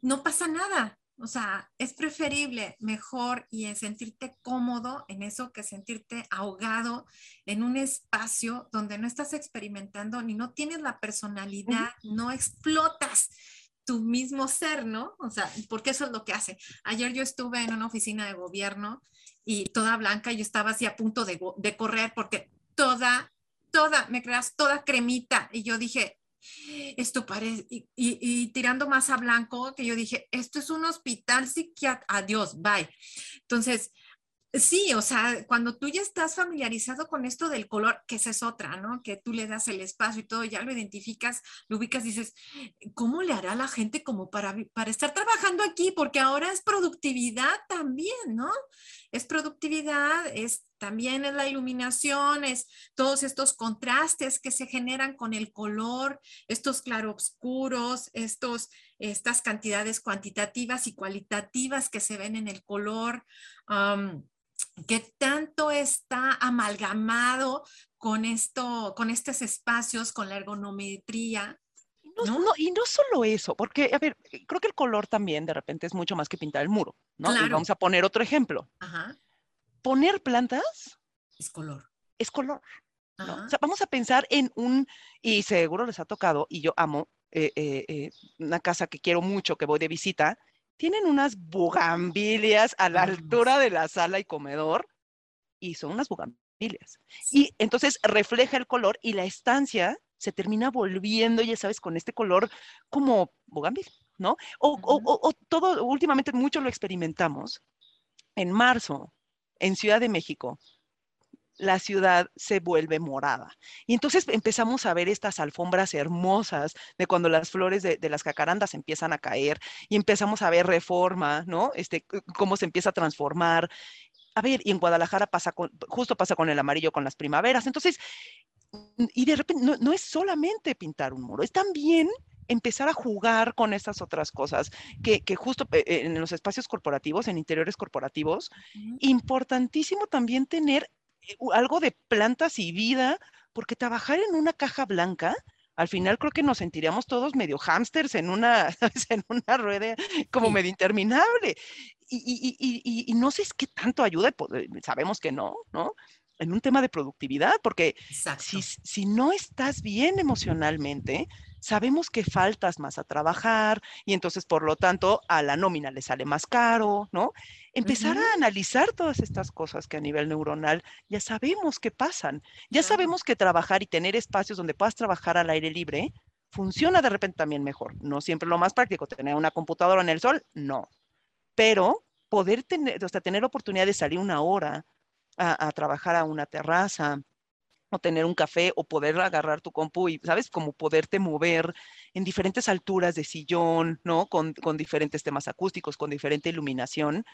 No pasa nada, o sea, es preferible, mejor y en sentirte cómodo en eso que sentirte ahogado en un espacio donde no estás experimentando ni no tienes la personalidad, no explotas tu mismo ser, ¿no? O sea, porque eso es lo que hace. Ayer yo estuve en una oficina de gobierno y toda blanca, yo estaba así a punto de, de correr porque toda, toda, me creas, toda cremita. Y yo dije, esto parece, y, tirando más a blanco, que yo dije, esto es un hospital psiquiátrico, adiós, bye. Entonces, Sí, o sea, cuando tú ya estás familiarizado con esto del color, que esa es otra, ¿no? Que tú le das el espacio y todo, ya lo identificas, lo ubicas, dices, ¿cómo le hará la gente como para, para estar trabajando aquí? Porque ahora es productividad también, ¿no? Es productividad, es también es la iluminación, es todos estos contrastes que se generan con el color, estos claroscuros, estos, estas cantidades cuantitativas y cualitativas que se ven en el color que tanto está amalgamado con esto, con estos espacios, con la ergonometría. No, y no solo eso, porque, a ver, creo que el color también de repente es mucho más que pintar el muro, ¿no? vamos a poner otro ejemplo. Poner plantas. Es color. Es color. O sea, vamos a pensar en un, y seguro les ha tocado, y yo amo eh, eh, eh, una casa que quiero mucho, que voy de visita, tienen unas bugambilias a la altura de la sala y comedor y son unas bugambilias. Y entonces refleja el color y la estancia se termina volviendo, ya sabes, con este color como bugambil, ¿no? O, o, todo, últimamente mucho lo experimentamos. En marzo, en Ciudad de México, la ciudad se vuelve morada. Y entonces empezamos a ver estas alfombras hermosas de cuando las flores de, las jacarandas empiezan a caer y empezamos a ver reforma, ¿no? Este, cómo se empieza a transformar. A ver, y en Guadalajara pasa con, justo pasa con el amarillo con las primaveras. Entonces, y de repente no, es solamente pintar un muro, es también empezar a jugar con estas otras cosas, que, justo eh, en los espacios corporativos, en interiores corporativos, importantísimo también tener eh, algo de plantas y vida, porque trabajar en una caja blanca, al final creo que nos sentiríamos todos medio hámsters en una, en una rueda como medio interminable. Y, no sé qué tanto ayuda, eh, sabemos que no, ¿no? En un tema de productividad, porque si, si, no estás bien emocionalmente, sabemos que faltas más a trabajar y entonces, por lo tanto, a la nómina le sale más caro, ¿no? Empezar a analizar todas estas cosas que a nivel neuronal ya sabemos que pasan. Ya sabemos que trabajar y tener espacios donde puedas trabajar al aire libre funciona de repente también mejor. No siempre lo más práctico, tener una computadora en el sol, no. Pero poder tener, sea, tener oportunidad de salir una hora a, a trabajar a una terraza, tener un café o poder agarrar tu compu y, ¿sabes? Como poderte mover en diferentes alturas de sillón, ¿no? Con, con diferentes temas acústicos, con diferente iluminación,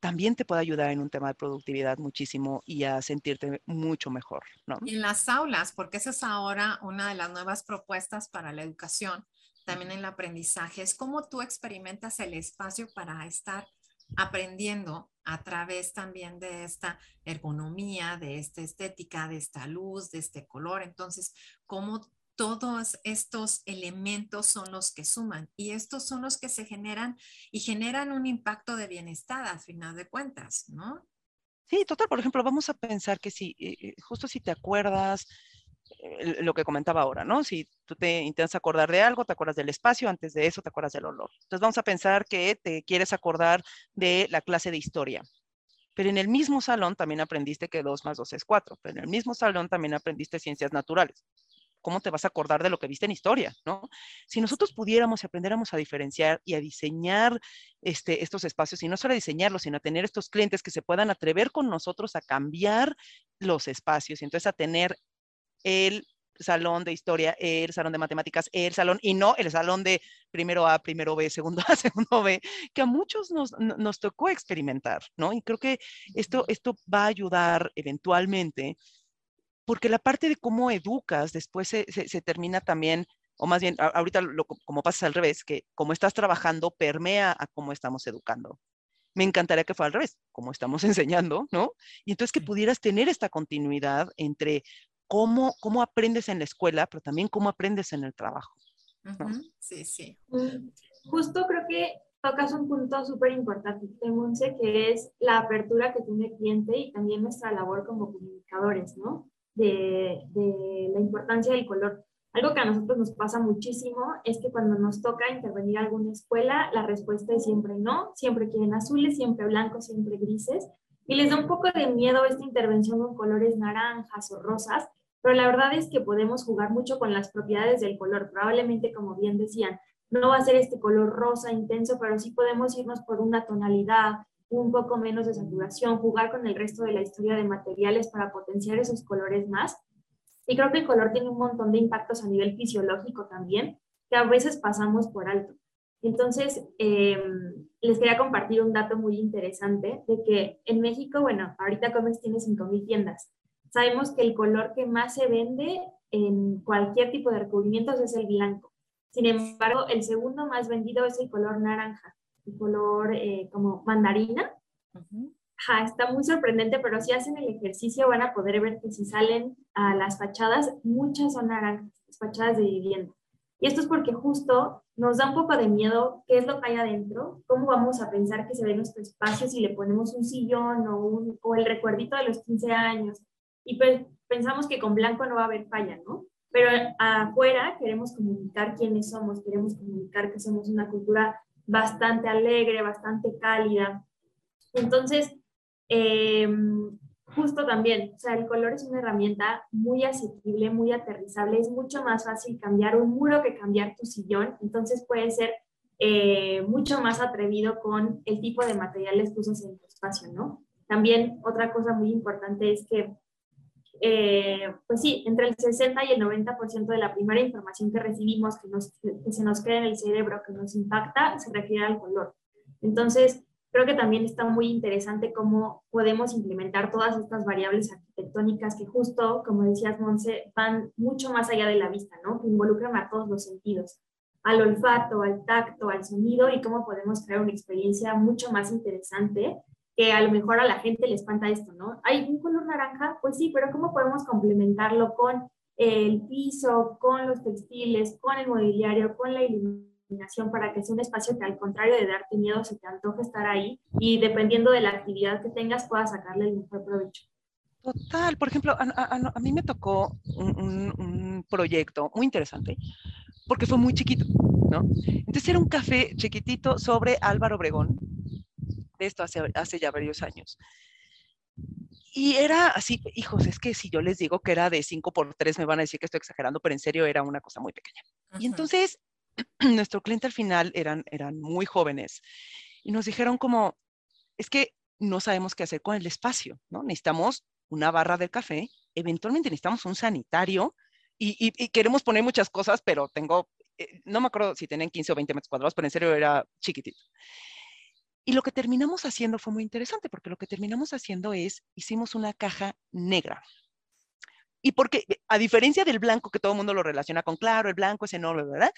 también te puede ayudar en un tema de productividad muchísimo y a sentirte mucho mejor, ¿no? Y en las aulas, porque esa es ahora una de las nuevas propuestas para la educación, también en el aprendizaje, es cómo tú experimentas el espacio para estar aprendiendo a través también de esta ergonomía, de esta estética, de esta luz, de este color. Entonces, cómo todos estos elementos son los que suman y estos son los que se generan y generan un impacto de bienestar al final de cuentas, ¿no? Sí, total. Por ejemplo, vamos a pensar que si, eh, eh, justo si te acuerdas, lo que comentaba ahora, ¿no? Si tú te intentas acordar de algo, te acuerdas del espacio, antes de eso te acuerdas del olor. Entonces vamos a pensar que te quieres acordar de la clase de historia. Pero en el mismo salón también aprendiste que 2 más 2 es 4, pero en el mismo salón también aprendiste ciencias naturales. ¿cómo te vas a acordar de lo que viste en historia? ¿no? Si nosotros pudiéramos y aprendiéramos a diferenciar y a diseñar este, estos espacios, y no solo a diseñarlos, sino a tener estos clientes que se puedan atrever con nosotros a cambiar los espacios y entonces a tener el salón de historia, el salón de matemáticas, el salón, y no el salón de primero A, primero B, segundo A, segundo B, que a muchos nos, nos tocó experimentar, ¿no? Y creo que esto, esto va a ayudar eventualmente porque la parte de cómo educas después se, termina también, o más bien, ahorita como pasa al revés, que como estás trabajando permea a cómo estamos educando. Me encantaría que fuera al revés, como estamos enseñando, ¿no? Y entonces que pudieras tener esta continuidad entre cómo, cómo aprendes en la escuela, pero también cómo aprendes en el trabajo. Sí, sí. Mm, justo creo que tocas un punto súper importante, Monse, que es la apertura que tiene el cliente y también nuestra labor como comunicadores, ¿no? De, de, la importancia del color. Algo que a nosotros nos pasa muchísimo es que cuando nos toca intervenir a alguna escuela, la respuesta es siempre no, siempre quieren azules, siempre blancos, siempre grises, y les da un poco de miedo esta intervención con colores naranjas o rosas, pero la verdad es que podemos jugar mucho con las propiedades del color. Probablemente, como bien decían, no va a ser este color rosa intenso, pero sí podemos irnos por una tonalidad, un poco menos de saturación, jugar con el resto de la historia de materiales para potenciar esos colores más. Y creo que el color tiene un montón de impactos a nivel fisiológico también, que a veces pasamos por alto. Entonces, em, les quería compartir un dato muy interesante de que en México, bueno, ahorita Comex tiene 5.000 tiendas. Sabemos que el color que más se vende en cualquier tipo de recubrimientos es el blanco. Sin embargo, el segundo más vendido es el color naranja, el color eh, como mandarina. está muy sorprendente, pero si hacen el ejercicio van a poder ver que si salen a las fachadas, muchas son naranjas, las fachadas de vivienda. Y esto es porque justo nos da un poco de miedo qué es lo que hay adentro, cómo vamos a pensar que se ve nuestro espacio si le ponemos un sillón o, un, o el recuerdito de los 15 años. Y pues pensamos que con blanco no va a haber falla, ¿no? pero afuera queremos comunicar quiénes somos, queremos comunicar que somos una cultura bastante alegre, bastante cálida. Entonces, em, justo también, o sea, el color es una herramienta muy asequible, muy aterrizable, es mucho más fácil cambiar un muro que cambiar tu sillón, entonces puede ser eh, mucho más atrevido con el tipo de materiales que usas en tu espacio, ¿no? También otra cosa muy importante es que eh, pues sí, entre el 60 y el 90% de la primera información que recibimos, que, nos, que se nos queda en el cerebro, que nos impacta, se refiere al color. Entonces, creo que también está muy interesante cómo podemos implementar todas estas variables arquitectónicas que justo, como decías, Monse, van mucho más allá de la vista, ¿no? Que involucran a todos los sentidos, al olfato, al tacto, al sonido y cómo podemos crear una experiencia mucho más interesante que a lo mejor a la gente le espanta esto, ¿no? Hay un color naranja, pues sí, pero ¿cómo podemos complementarlo con el piso, con los textiles, con el mobiliario, con la iluminación para que sea un espacio que al contrario de darte miedo se te antoje estar ahí y dependiendo de la actividad que tengas puedas sacarle el mejor provecho? Total, por ejemplo, a, mí me tocó un, un, proyecto muy interesante porque fue muy chiquito, ¿no? Entonces era un café chiquitito sobre Álvaro Obregón, de esto hace, hace ya varios años. Y era así, hijos, es que si yo les digo que era de 5 por 3 me van a decir que estoy exagerando, pero en serio era una cosa muy pequeña. Y entonces nuestro cliente al final eran, eran muy jóvenes y nos dijeron como, es que no sabemos qué hacer con el espacio, ¿no? Necesitamos una barra de café, eventualmente necesitamos un sanitario y, queremos poner muchas cosas, pero tengo, eh, no me acuerdo si tenían 15 o 20 metros cuadrados, pero en serio era chiquitito. Y lo que terminamos haciendo fue muy interesante, porque lo que terminamos haciendo es, hicimos una caja negra. Y porque, eh, a diferencia del blanco que todo el mundo lo relaciona con, claro, el blanco es enorme, ¿verdad?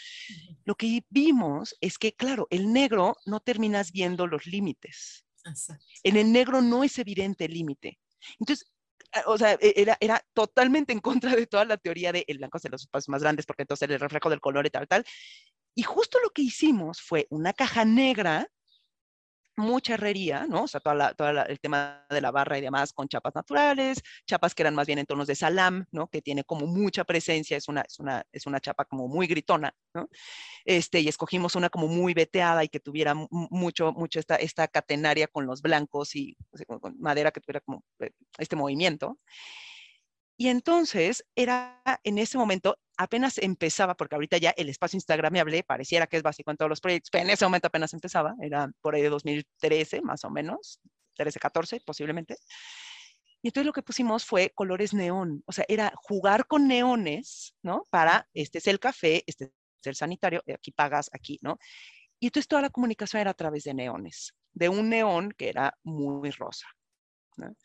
Lo que vimos es que, claro, el negro no terminas viendo los límites. En el negro no es evidente el límite. Entonces, ah, o sea, e, era, era totalmente en contra de toda la teoría de el blanco es de los espacios más grandes porque entonces el reflejo del color y tal, tal. Y justo lo que hicimos fue una caja negra mucha herrería, ¿no? O sea, todo el tema de la barra y demás con chapas naturales, chapas que eran más bien en tonos de salam, ¿no? Que tiene como mucha presencia, es una, es una, es una chapa como muy gritona, ¿no? Este, y escogimos una como muy veteada y que tuviera mucho, mucho esta, esta catenaria con los blancos y con madera que tuviera como eh, este movimiento. Y entonces era en ese momento, apenas empezaba, porque ahorita ya el espacio instagramable pareciera que es básico en todos los proyectos, pero en ese momento apenas empezaba, era por ahí de 2013 más o menos, 13, 14 posiblemente. Y entonces lo que pusimos fue colores neón, o sea, era jugar con neones, ¿no? Para, este es el café, este es el sanitario, aquí pagas, aquí, ¿no? Y entonces toda la comunicación era a través de neones, de un neón que era muy rosa. ¿no?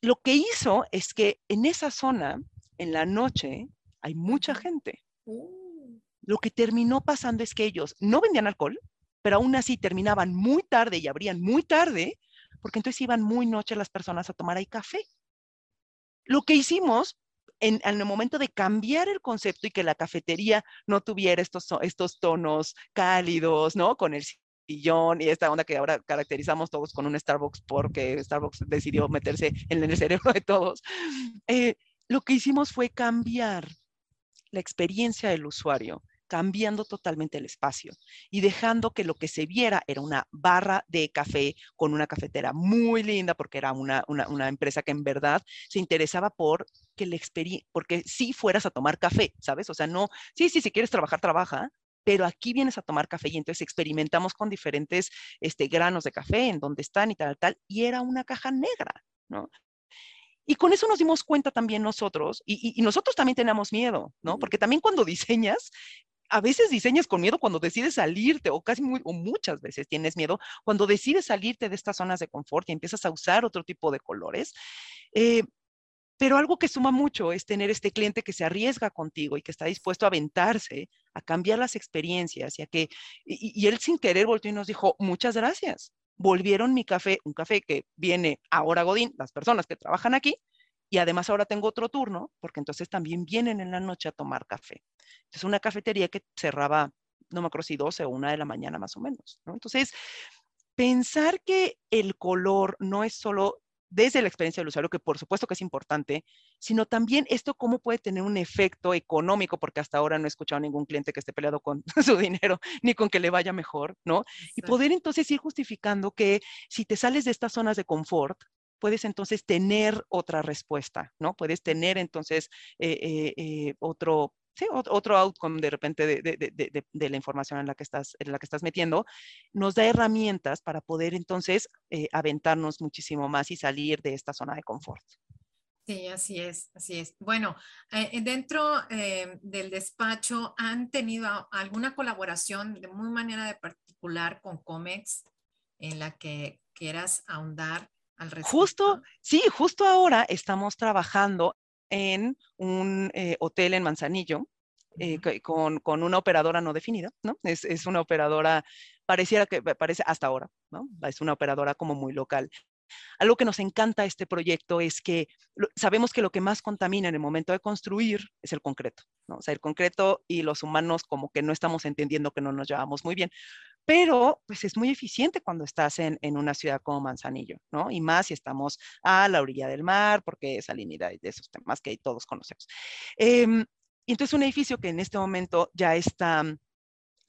Lo que hizo es que en esa zona, en la noche, hay mucha gente. Uh, Lo que terminó pasando es que ellos no vendían alcohol, pero aún así terminaban muy tarde y abrían muy tarde, porque entonces iban muy noche las personas a tomar ahí café. Lo que hicimos en, en el momento de cambiar el concepto y que la cafetería no tuviera estos, estos tonos cálidos, ¿no? Con el sillón y esta onda que ahora caracterizamos todos con un Starbucks porque Starbucks decidió meterse en el cerebro de todos. Eh, lo que hicimos fue cambiar la experiencia del usuario, cambiando totalmente el espacio y dejando que lo que se viera era una barra de café con una cafetera muy linda, porque era una, una, empresa que en verdad se interesaba por que la experiencia, porque si fueras a tomar café, ¿sabes? O sea, no, sí, sí, si quieres trabajar, trabaja, pero aquí vienes a tomar café y entonces experimentamos con diferentes este, granos de café, en dónde están y tal, tal, y era una caja negra, ¿no? Y con eso nos dimos cuenta también nosotros, y, y- y nosotros también tenemos miedo, ¿no? Porque también cuando diseñas, a veces diseñas con miedo cuando decides salirte, o casi muy, o muchas veces tienes miedo cuando decides salirte de estas zonas de confort y empiezas a usar otro tipo de colores. Eh, pero algo que suma mucho es tener este cliente que se arriesga contigo y que está dispuesto a aventarse, a cambiar las experiencias y a que, y, él sin querer volteó y nos dijo, muchas gracias. Volvieron mi café, un café que viene ahora Godín, las personas que trabajan aquí, y además ahora tengo otro turno, porque entonces también vienen en la noche a tomar café. Es una cafetería que cerraba, no me acuerdo si 12 o 1 de la mañana más o menos, ¿no? Entonces, pensar que el color no es solo desde la experiencia del usuario, que por supuesto que es importante, sino también esto cómo puede tener un efecto económico, porque hasta ahora no he escuchado a ningún cliente que esté peleado con su dinero, ni con que le vaya mejor, ¿no? Y poder entonces ir justificando que si te sales de estas zonas de confort, puedes entonces tener otra respuesta, ¿no? Puedes tener entonces eh, eh, eh, otro, sí, ot- otro outcome de repente de, de- de- de- la información en la que estás, en la que estás metiendo, nos da herramientas para poder entonces eh, aventarnos muchísimo más y salir de esta zona de confort. Sí, así es, así es. Bueno, eh, eh, dentro eh, del despacho, ¿han tenido a- alguna colaboración de muy manera de particular con Comex en la que quieras ahondar al respecto? Justo, sí, justo ahora estamos trabajando en un eh, hotel en Manzanillo eh, con, con una operadora no definida, ¿no? Es, es una operadora, pareciera que parece hasta ahora, ¿no? Es una operadora como muy local. Algo que nos encanta este proyecto es que sabemos que lo que más contamina en el momento de construir es el concreto, ¿no? O sea, el concreto y los humanos como que no estamos entendiendo que no nos llevamos muy bien, pero pues es muy eficiente cuando estás en, una ciudad como Manzanillo, ¿no? Y más si estamos a la orilla del mar, porque salinidad y de esos temas que todos conocemos. Em, entonces un edificio que en este momento ya está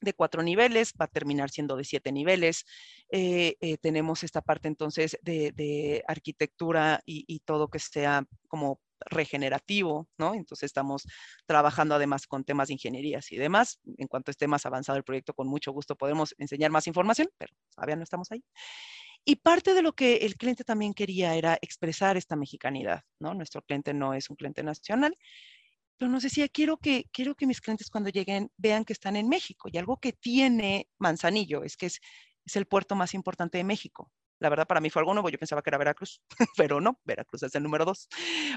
de cuatro niveles, va a terminar siendo de siete niveles. Eh, eh, tenemos esta parte entonces de, arquitectura y, todo que sea como regenerativo, ¿no? Entonces estamos trabajando además con temas de ingenierías y demás. En cuanto esté más avanzado el proyecto, con mucho gusto podemos enseñar más información, pero todavía no estamos ahí. Y parte de lo que el cliente también quería era expresar esta mexicanidad, ¿no? Nuestro cliente no es un cliente nacional, pero nos decía, quiero que, quiero que mis clientes cuando lleguen vean que están en México. Y algo que tiene Manzanillo es que es, es el puerto más importante de México. La verdad, para mí fue algo nuevo. Yo pensaba que era Veracruz, pero no, Veracruz es el número dos.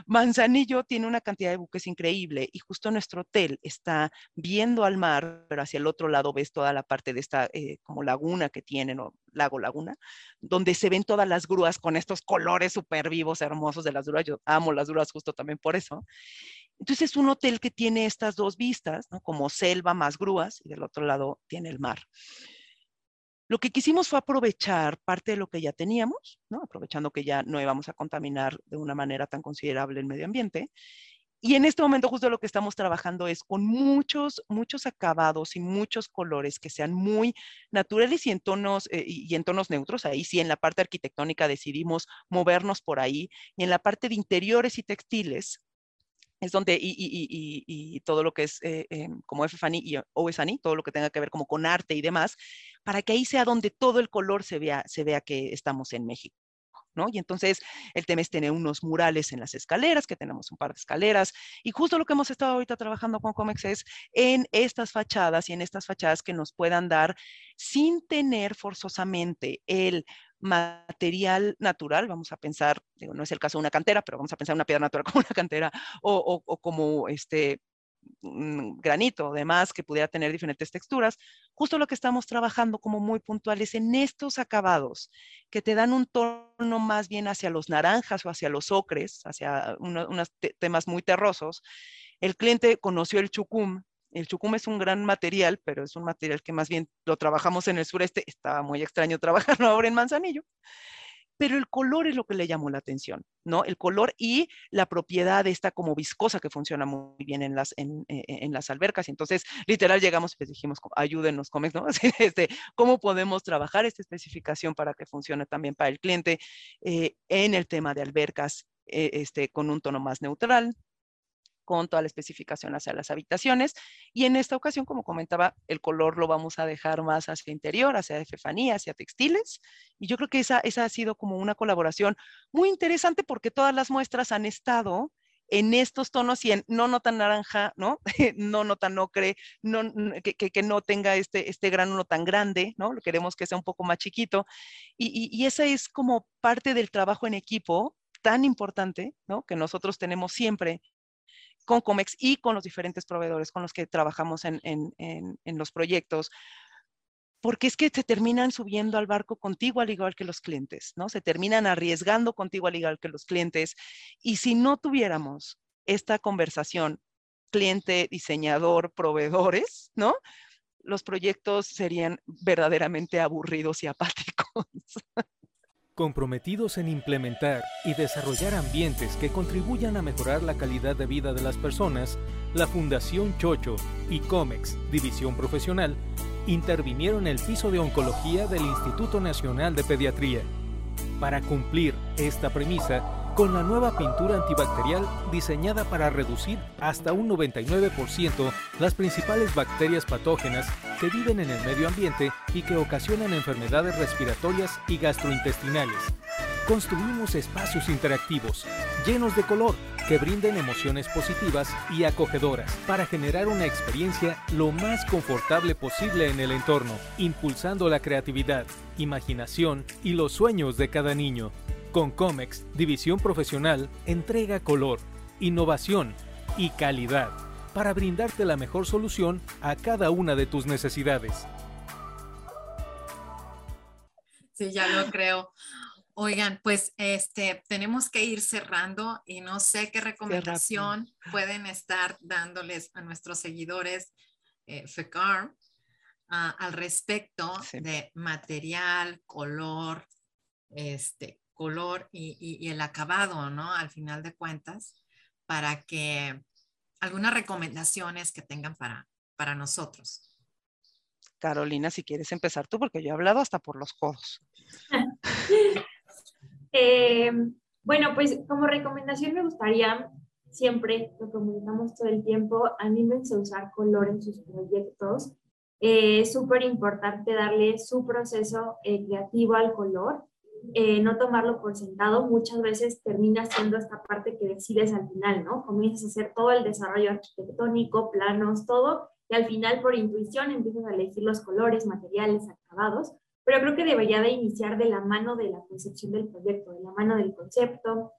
Manzanillo tiene una cantidad de buques increíble y justo nuestro hotel está viendo al mar, pero hacia el otro lado ves toda la parte de esta eh, como laguna que tienen, o lago laguna, donde se ven todas las grúas con estos colores súper vivos, hermosos de las grúas. Yo amo las grúas justo también por eso. Entonces es un hotel que tiene estas dos vistas, como selva más grúas y del otro lado tiene el mar. Lo que quisimos fue aprovechar parte de lo que ya teníamos, aprovechando que ya no íbamos a contaminar de una manera tan considerable el medio ambiente. Y en este momento justo lo que estamos trabajando es con muchos, muchos acabados y muchos colores que sean muy naturales y en tonos, eh, y en tonos neutros. Ahí sí, en la parte arquitectónica decidimos movernos por ahí. Y en la parte de interiores y textiles, es donde, y, y, y, todo lo que es eh, eh, como FFANI y OSANI, todo lo que tenga que ver como con arte y demás, para que ahí sea donde todo el color se vea, se vea que estamos en México. ¿No? Y entonces el tema es tener unos murales en las escaleras, que tenemos un par de escaleras, y justo lo que hemos estado ahorita trabajando con Comex es en estas fachadas y en estas fachadas que nos puedan dar, sin tener forzosamente el material natural, vamos a pensar, digo, no es el caso de una cantera, pero vamos a pensar una piedra natural como una cantera o, o como este, granito, demás, que pudiera tener diferentes texturas. Justo lo que estamos trabajando como muy puntuales en estos acabados que te dan un tono más bien hacia los naranjas o hacia los ocres, hacia unos temas muy terrosos. El cliente conoció el chucum. El chucum es un gran material, pero es un material que más bien lo trabajamos en el sureste. Estaba muy extraño trabajarlo ahora en Manzanillo pero el color es lo que le llamó la atención, ¿no? El color y la propiedad de esta como viscosa que funciona muy bien en las, en, eh, eh, las albercas. Entonces, literal, llegamos y les dijimos, ayúdenos, Comex, ¿no? este, ¿Cómo podemos trabajar esta especificación para que funcione también para el cliente eh, en el tema de albercas este, con un tono más neutral? Con toda la especificación hacia las habitaciones. Y en esta ocasión, como comentaba, el color lo vamos a dejar más hacia interior, hacia efefanía, hacia textiles. Y yo creo que esa, esa ha sido como una colaboración muy interesante porque todas las muestras han estado en estos tonos y en no no tan naranja, ¿no? no no tan no, que, que, no tenga este, este gránulo tan grande, ¿no? Queremos que sea un poco más chiquito. Y, y, y esa es como parte del trabajo en equipo tan importante, ¿no? Que nosotros tenemos siempre con COMEX y con los diferentes proveedores con los que trabajamos en, los proyectos, porque es que se terminan subiendo al barco contigo al igual que los clientes, ¿no? Se terminan arriesgando contigo al igual que los clientes. Y si no tuviéramos esta conversación cliente, diseñador, proveedores, ¿no? Los proyectos serían verdaderamente aburridos y apáticos. Comprometidos en implementar y desarrollar ambientes que contribuyan a mejorar la calidad de vida de las personas, la Fundación Chocho y COMEX, División Profesional, intervinieron en el piso de oncología del Instituto Nacional de Pediatría. Para cumplir esta premisa, con la nueva pintura antibacterial diseñada para reducir hasta un 99% las principales bacterias patógenas que viven en el medio ambiente y que ocasionan enfermedades respiratorias y gastrointestinales. Construimos espacios interactivos, llenos de color, que brinden emociones positivas y acogedoras para generar una experiencia lo más confortable posible en el entorno, impulsando la creatividad, imaginación y los sueños de cada niño. Con Comex, División Profesional, entrega color, innovación y calidad para brindarte la mejor solución a cada una de tus necesidades. Sí, ya lo creo. Oigan, pues este tenemos que ir cerrando y no sé qué recomendación pueden estar dándoles a nuestros seguidores eh, FECAR ah, al respecto de material, color, este, color y, el acabado, ¿no? Al final de cuentas, para que algunas recomendaciones que tengan para, para nosotros. Carolina, si quieres empezar tú, porque yo he hablado hasta por los codos. Eh, bueno, pues como recomendación me gustaría siempre, lo comunicamos todo el tiempo, anímense a usar color en sus proyectos. Eh, es súper importante darle su proceso eh, creativo al color eh, no tomarlo por sentado, muchas veces termina siendo esta parte que decides al final, ¿no? Comienzas a hacer todo el desarrollo arquitectónico, planos, todo, y al final por intuición empiezas a elegir los colores, materiales, acabados, pero creo que debería de iniciar de la mano de la concepción del proyecto, de la mano del concepto,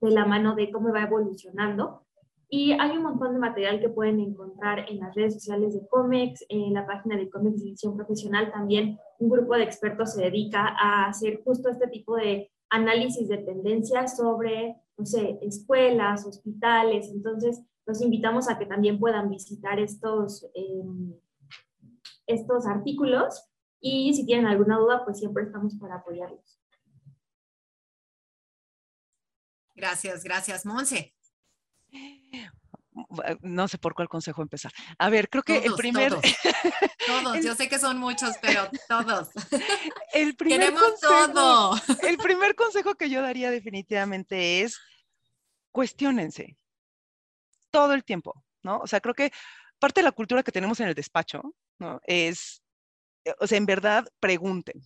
de la mano de cómo va evolucionando, y hay un montón de material que pueden encontrar en las redes sociales de COMEX, en la página de COMEX División Profesional también. Un grupo de expertos se dedica a hacer justo este tipo de análisis de tendencias sobre, no sé, escuelas, hospitales. Entonces, los invitamos a que también puedan visitar estos, em, estos artículos y si tienen alguna duda, pues siempre estamos para apoyarlos. Gracias, gracias, Monse no sé por cuál consejo empezar. A ver, creo que el primer... Todos, yo sé que son muchos, pero todos. El primer Queremos consejo, todo. El primer consejo que yo daría definitivamente es cuestionense todo el tiempo, ¿no? O sea, creo que parte de la cultura que tenemos en el despacho, ¿no? Es, eh, o sea, en verdad, pregunten.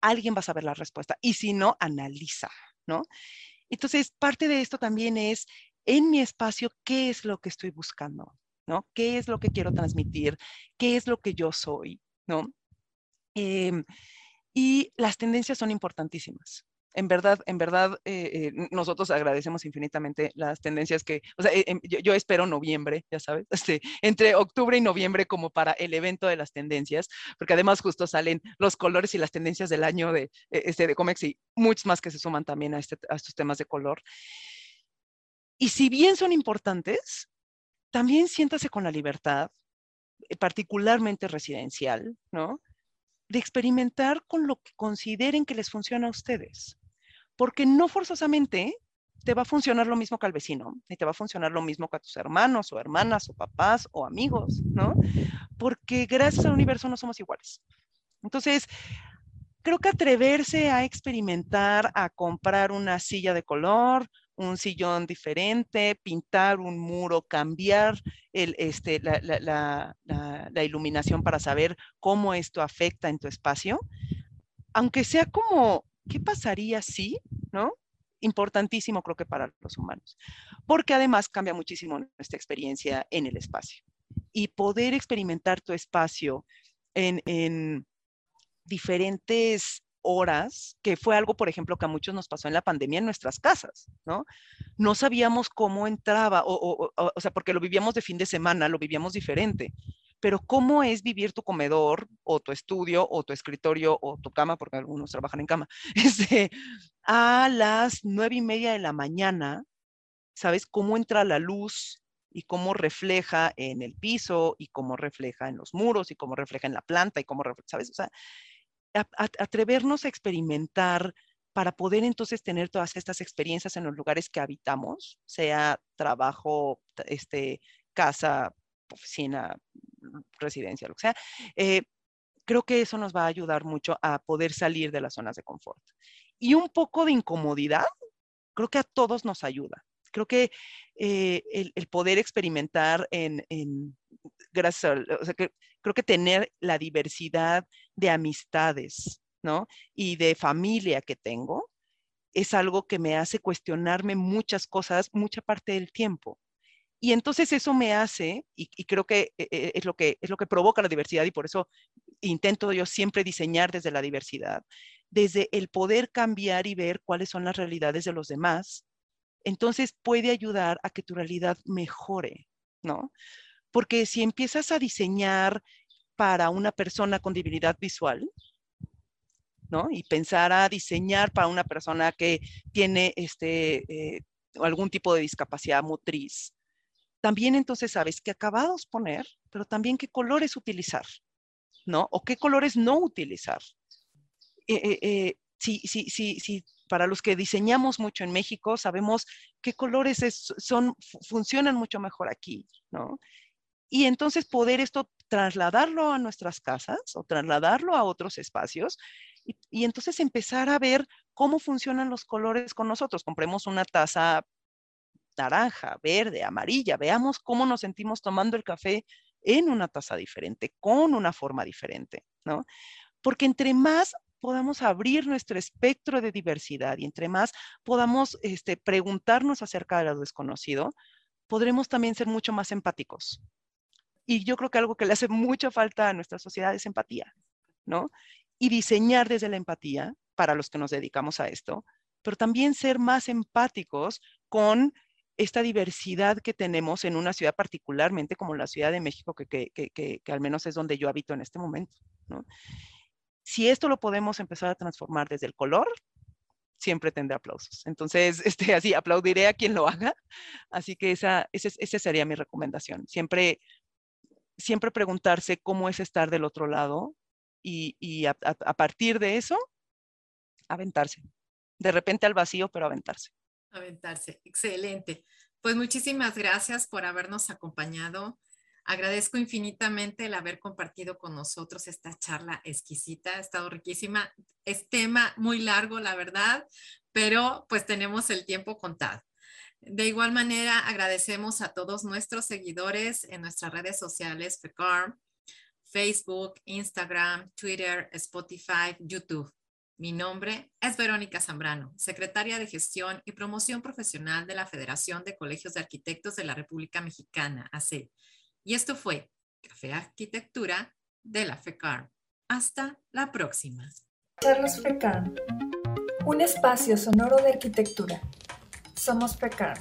Alguien va a saber la respuesta. Y si no, analiza, ¿no? Entonces, parte de esto también es en mi espacio qué es lo que estoy buscando, ¿no? ¿Qué es lo que quiero transmitir? ¿Qué es lo que yo soy, ¿no? Em, Y las tendencias son importantísimas en verdad, en verdad, eh, eh, nosotros agradecemos infinitamente las tendencias que, o sea, eh, em, yo, espero noviembre, ya sabes, este, entre octubre y noviembre como para el evento de las tendencias, porque además justo salen los colores y las tendencias del año de, este, de Comex y muchos más que se suman también a, este, a estos temas de color. Y si bien son importantes, también siéntase con la libertad, particularmente residencial, ¿no? de experimentar con lo que consideren que les funciona a ustedes porque no forzosamente te va a funcionar lo mismo que al vecino, ni te va a funcionar lo mismo que a tus hermanos o hermanas o papás o amigos, ¿no? Porque gracias al universo no somos iguales. Entonces, creo que atreverse a experimentar, a comprar una silla de color, un sillón diferente, pintar un muro, cambiar el, este, la, iluminación para saber cómo esto afecta en tu espacio, aunque sea como ¿qué pasaría si, no? Importantísimo creo que para los humanos, porque además cambia muchísimo nuestra experiencia en el espacio. Y poder experimentar tu espacio en, diferentes horas, que fue algo, por ejemplo, que a muchos nos pasó en la pandemia en nuestras casas, ¿no? No sabíamos cómo entraba, o, o, sea, porque lo vivíamos de fin de semana, lo vivíamos diferente pero cómo es vivir tu comedor o tu estudio o tu escritorio o tu cama, porque algunos trabajan en cama, este, a las nueve y media de la mañana, ¿sabes? Cómo entra la luz y cómo refleja en el piso y cómo refleja en los muros y cómo refleja en la planta y cómo, ¿sabes? O sea, atrevernos a experimentar para poder entonces tener todas estas experiencias en los lugares que habitamos, sea trabajo, este, casa, oficina, residencia, lo que sea, eh, creo que eso nos va a ayudar mucho a poder salir de las zonas de confort. Y un poco de incomodidad, creo que a todos nos ayuda. Creo que eh, el, poder experimentar en, gracias o sea, que, creo que tener la diversidad de amistades, ¿no? Y de familia que tengo, es algo que me hace cuestionarme muchas cosas, mucha parte del tiempo. Y entonces eso me hace, y, creo que eh, eh, es lo que es lo que provoca la diversidad y por eso intento yo siempre diseñar desde la diversidad, desde el poder cambiar y ver cuáles son las realidades de los demás, entonces puede ayudar a que tu realidad mejore, ¿no? Porque si empiezas a diseñar para una persona con debilidad visual, ¿no? Y pensar a diseñar para una persona que tiene este, eh, algún tipo de discapacidad motriz, también entonces sabes qué acabados poner, pero también qué colores utilizar, ¿no? O qué colores no utilizar. Eh, eh, eh, si, si, si, si, para los que diseñamos mucho en México, sabemos qué colores son, funcionan mucho mejor aquí, ¿no? Y entonces poder esto trasladarlo a nuestras casas o trasladarlo a otros espacios y, entonces empezar a ver cómo funcionan los colores con nosotros. Compremos una taza naranja, verde, amarilla. Veamos cómo nos sentimos tomando el café en una taza diferente, con una forma diferente, ¿no? Porque entre más podamos abrir nuestro espectro de diversidad y entre más podamos este, preguntarnos acerca de lo desconocido, podremos también ser mucho más empáticos. Y yo creo que algo que le hace mucha falta a nuestra sociedad es empatía, ¿no? Y diseñar desde la empatía, para los que nos dedicamos a esto, pero también ser más empáticos con esta diversidad que tenemos en una ciudad particularmente como la Ciudad de México, que, que, que, que al menos es donde yo habito en este momento. ¿no? Si esto lo podemos empezar a transformar desde el color, siempre tendré aplausos. Entonces, este, así, aplaudiré a quien lo haga. Así que esa, esa, esa sería mi recomendación. Siempre, siempre preguntarse cómo es estar del otro lado y, y a, a, a partir de eso, aventarse. De repente al vacío, pero aventarse. Aventarse, excelente. Pues muchísimas gracias por habernos acompañado. Agradezco infinitamente el haber compartido con nosotros esta charla exquisita, ha estado riquísima. Es tema muy largo, la verdad, pero pues tenemos el tiempo contado. De igual manera, agradecemos a todos nuestros seguidores en nuestras redes sociales, FECARM, Facebook, Instagram, Twitter, Spotify, YouTube. Mi nombre es Verónica Zambrano, secretaria de Gestión y Promoción Profesional de la Federación de Colegios de Arquitectos de la República Mexicana, AC. Y esto fue Café Arquitectura de la FECAR. Hasta la próxima. Charlas FECAN, un espacio sonoro de arquitectura. Somos FECAN.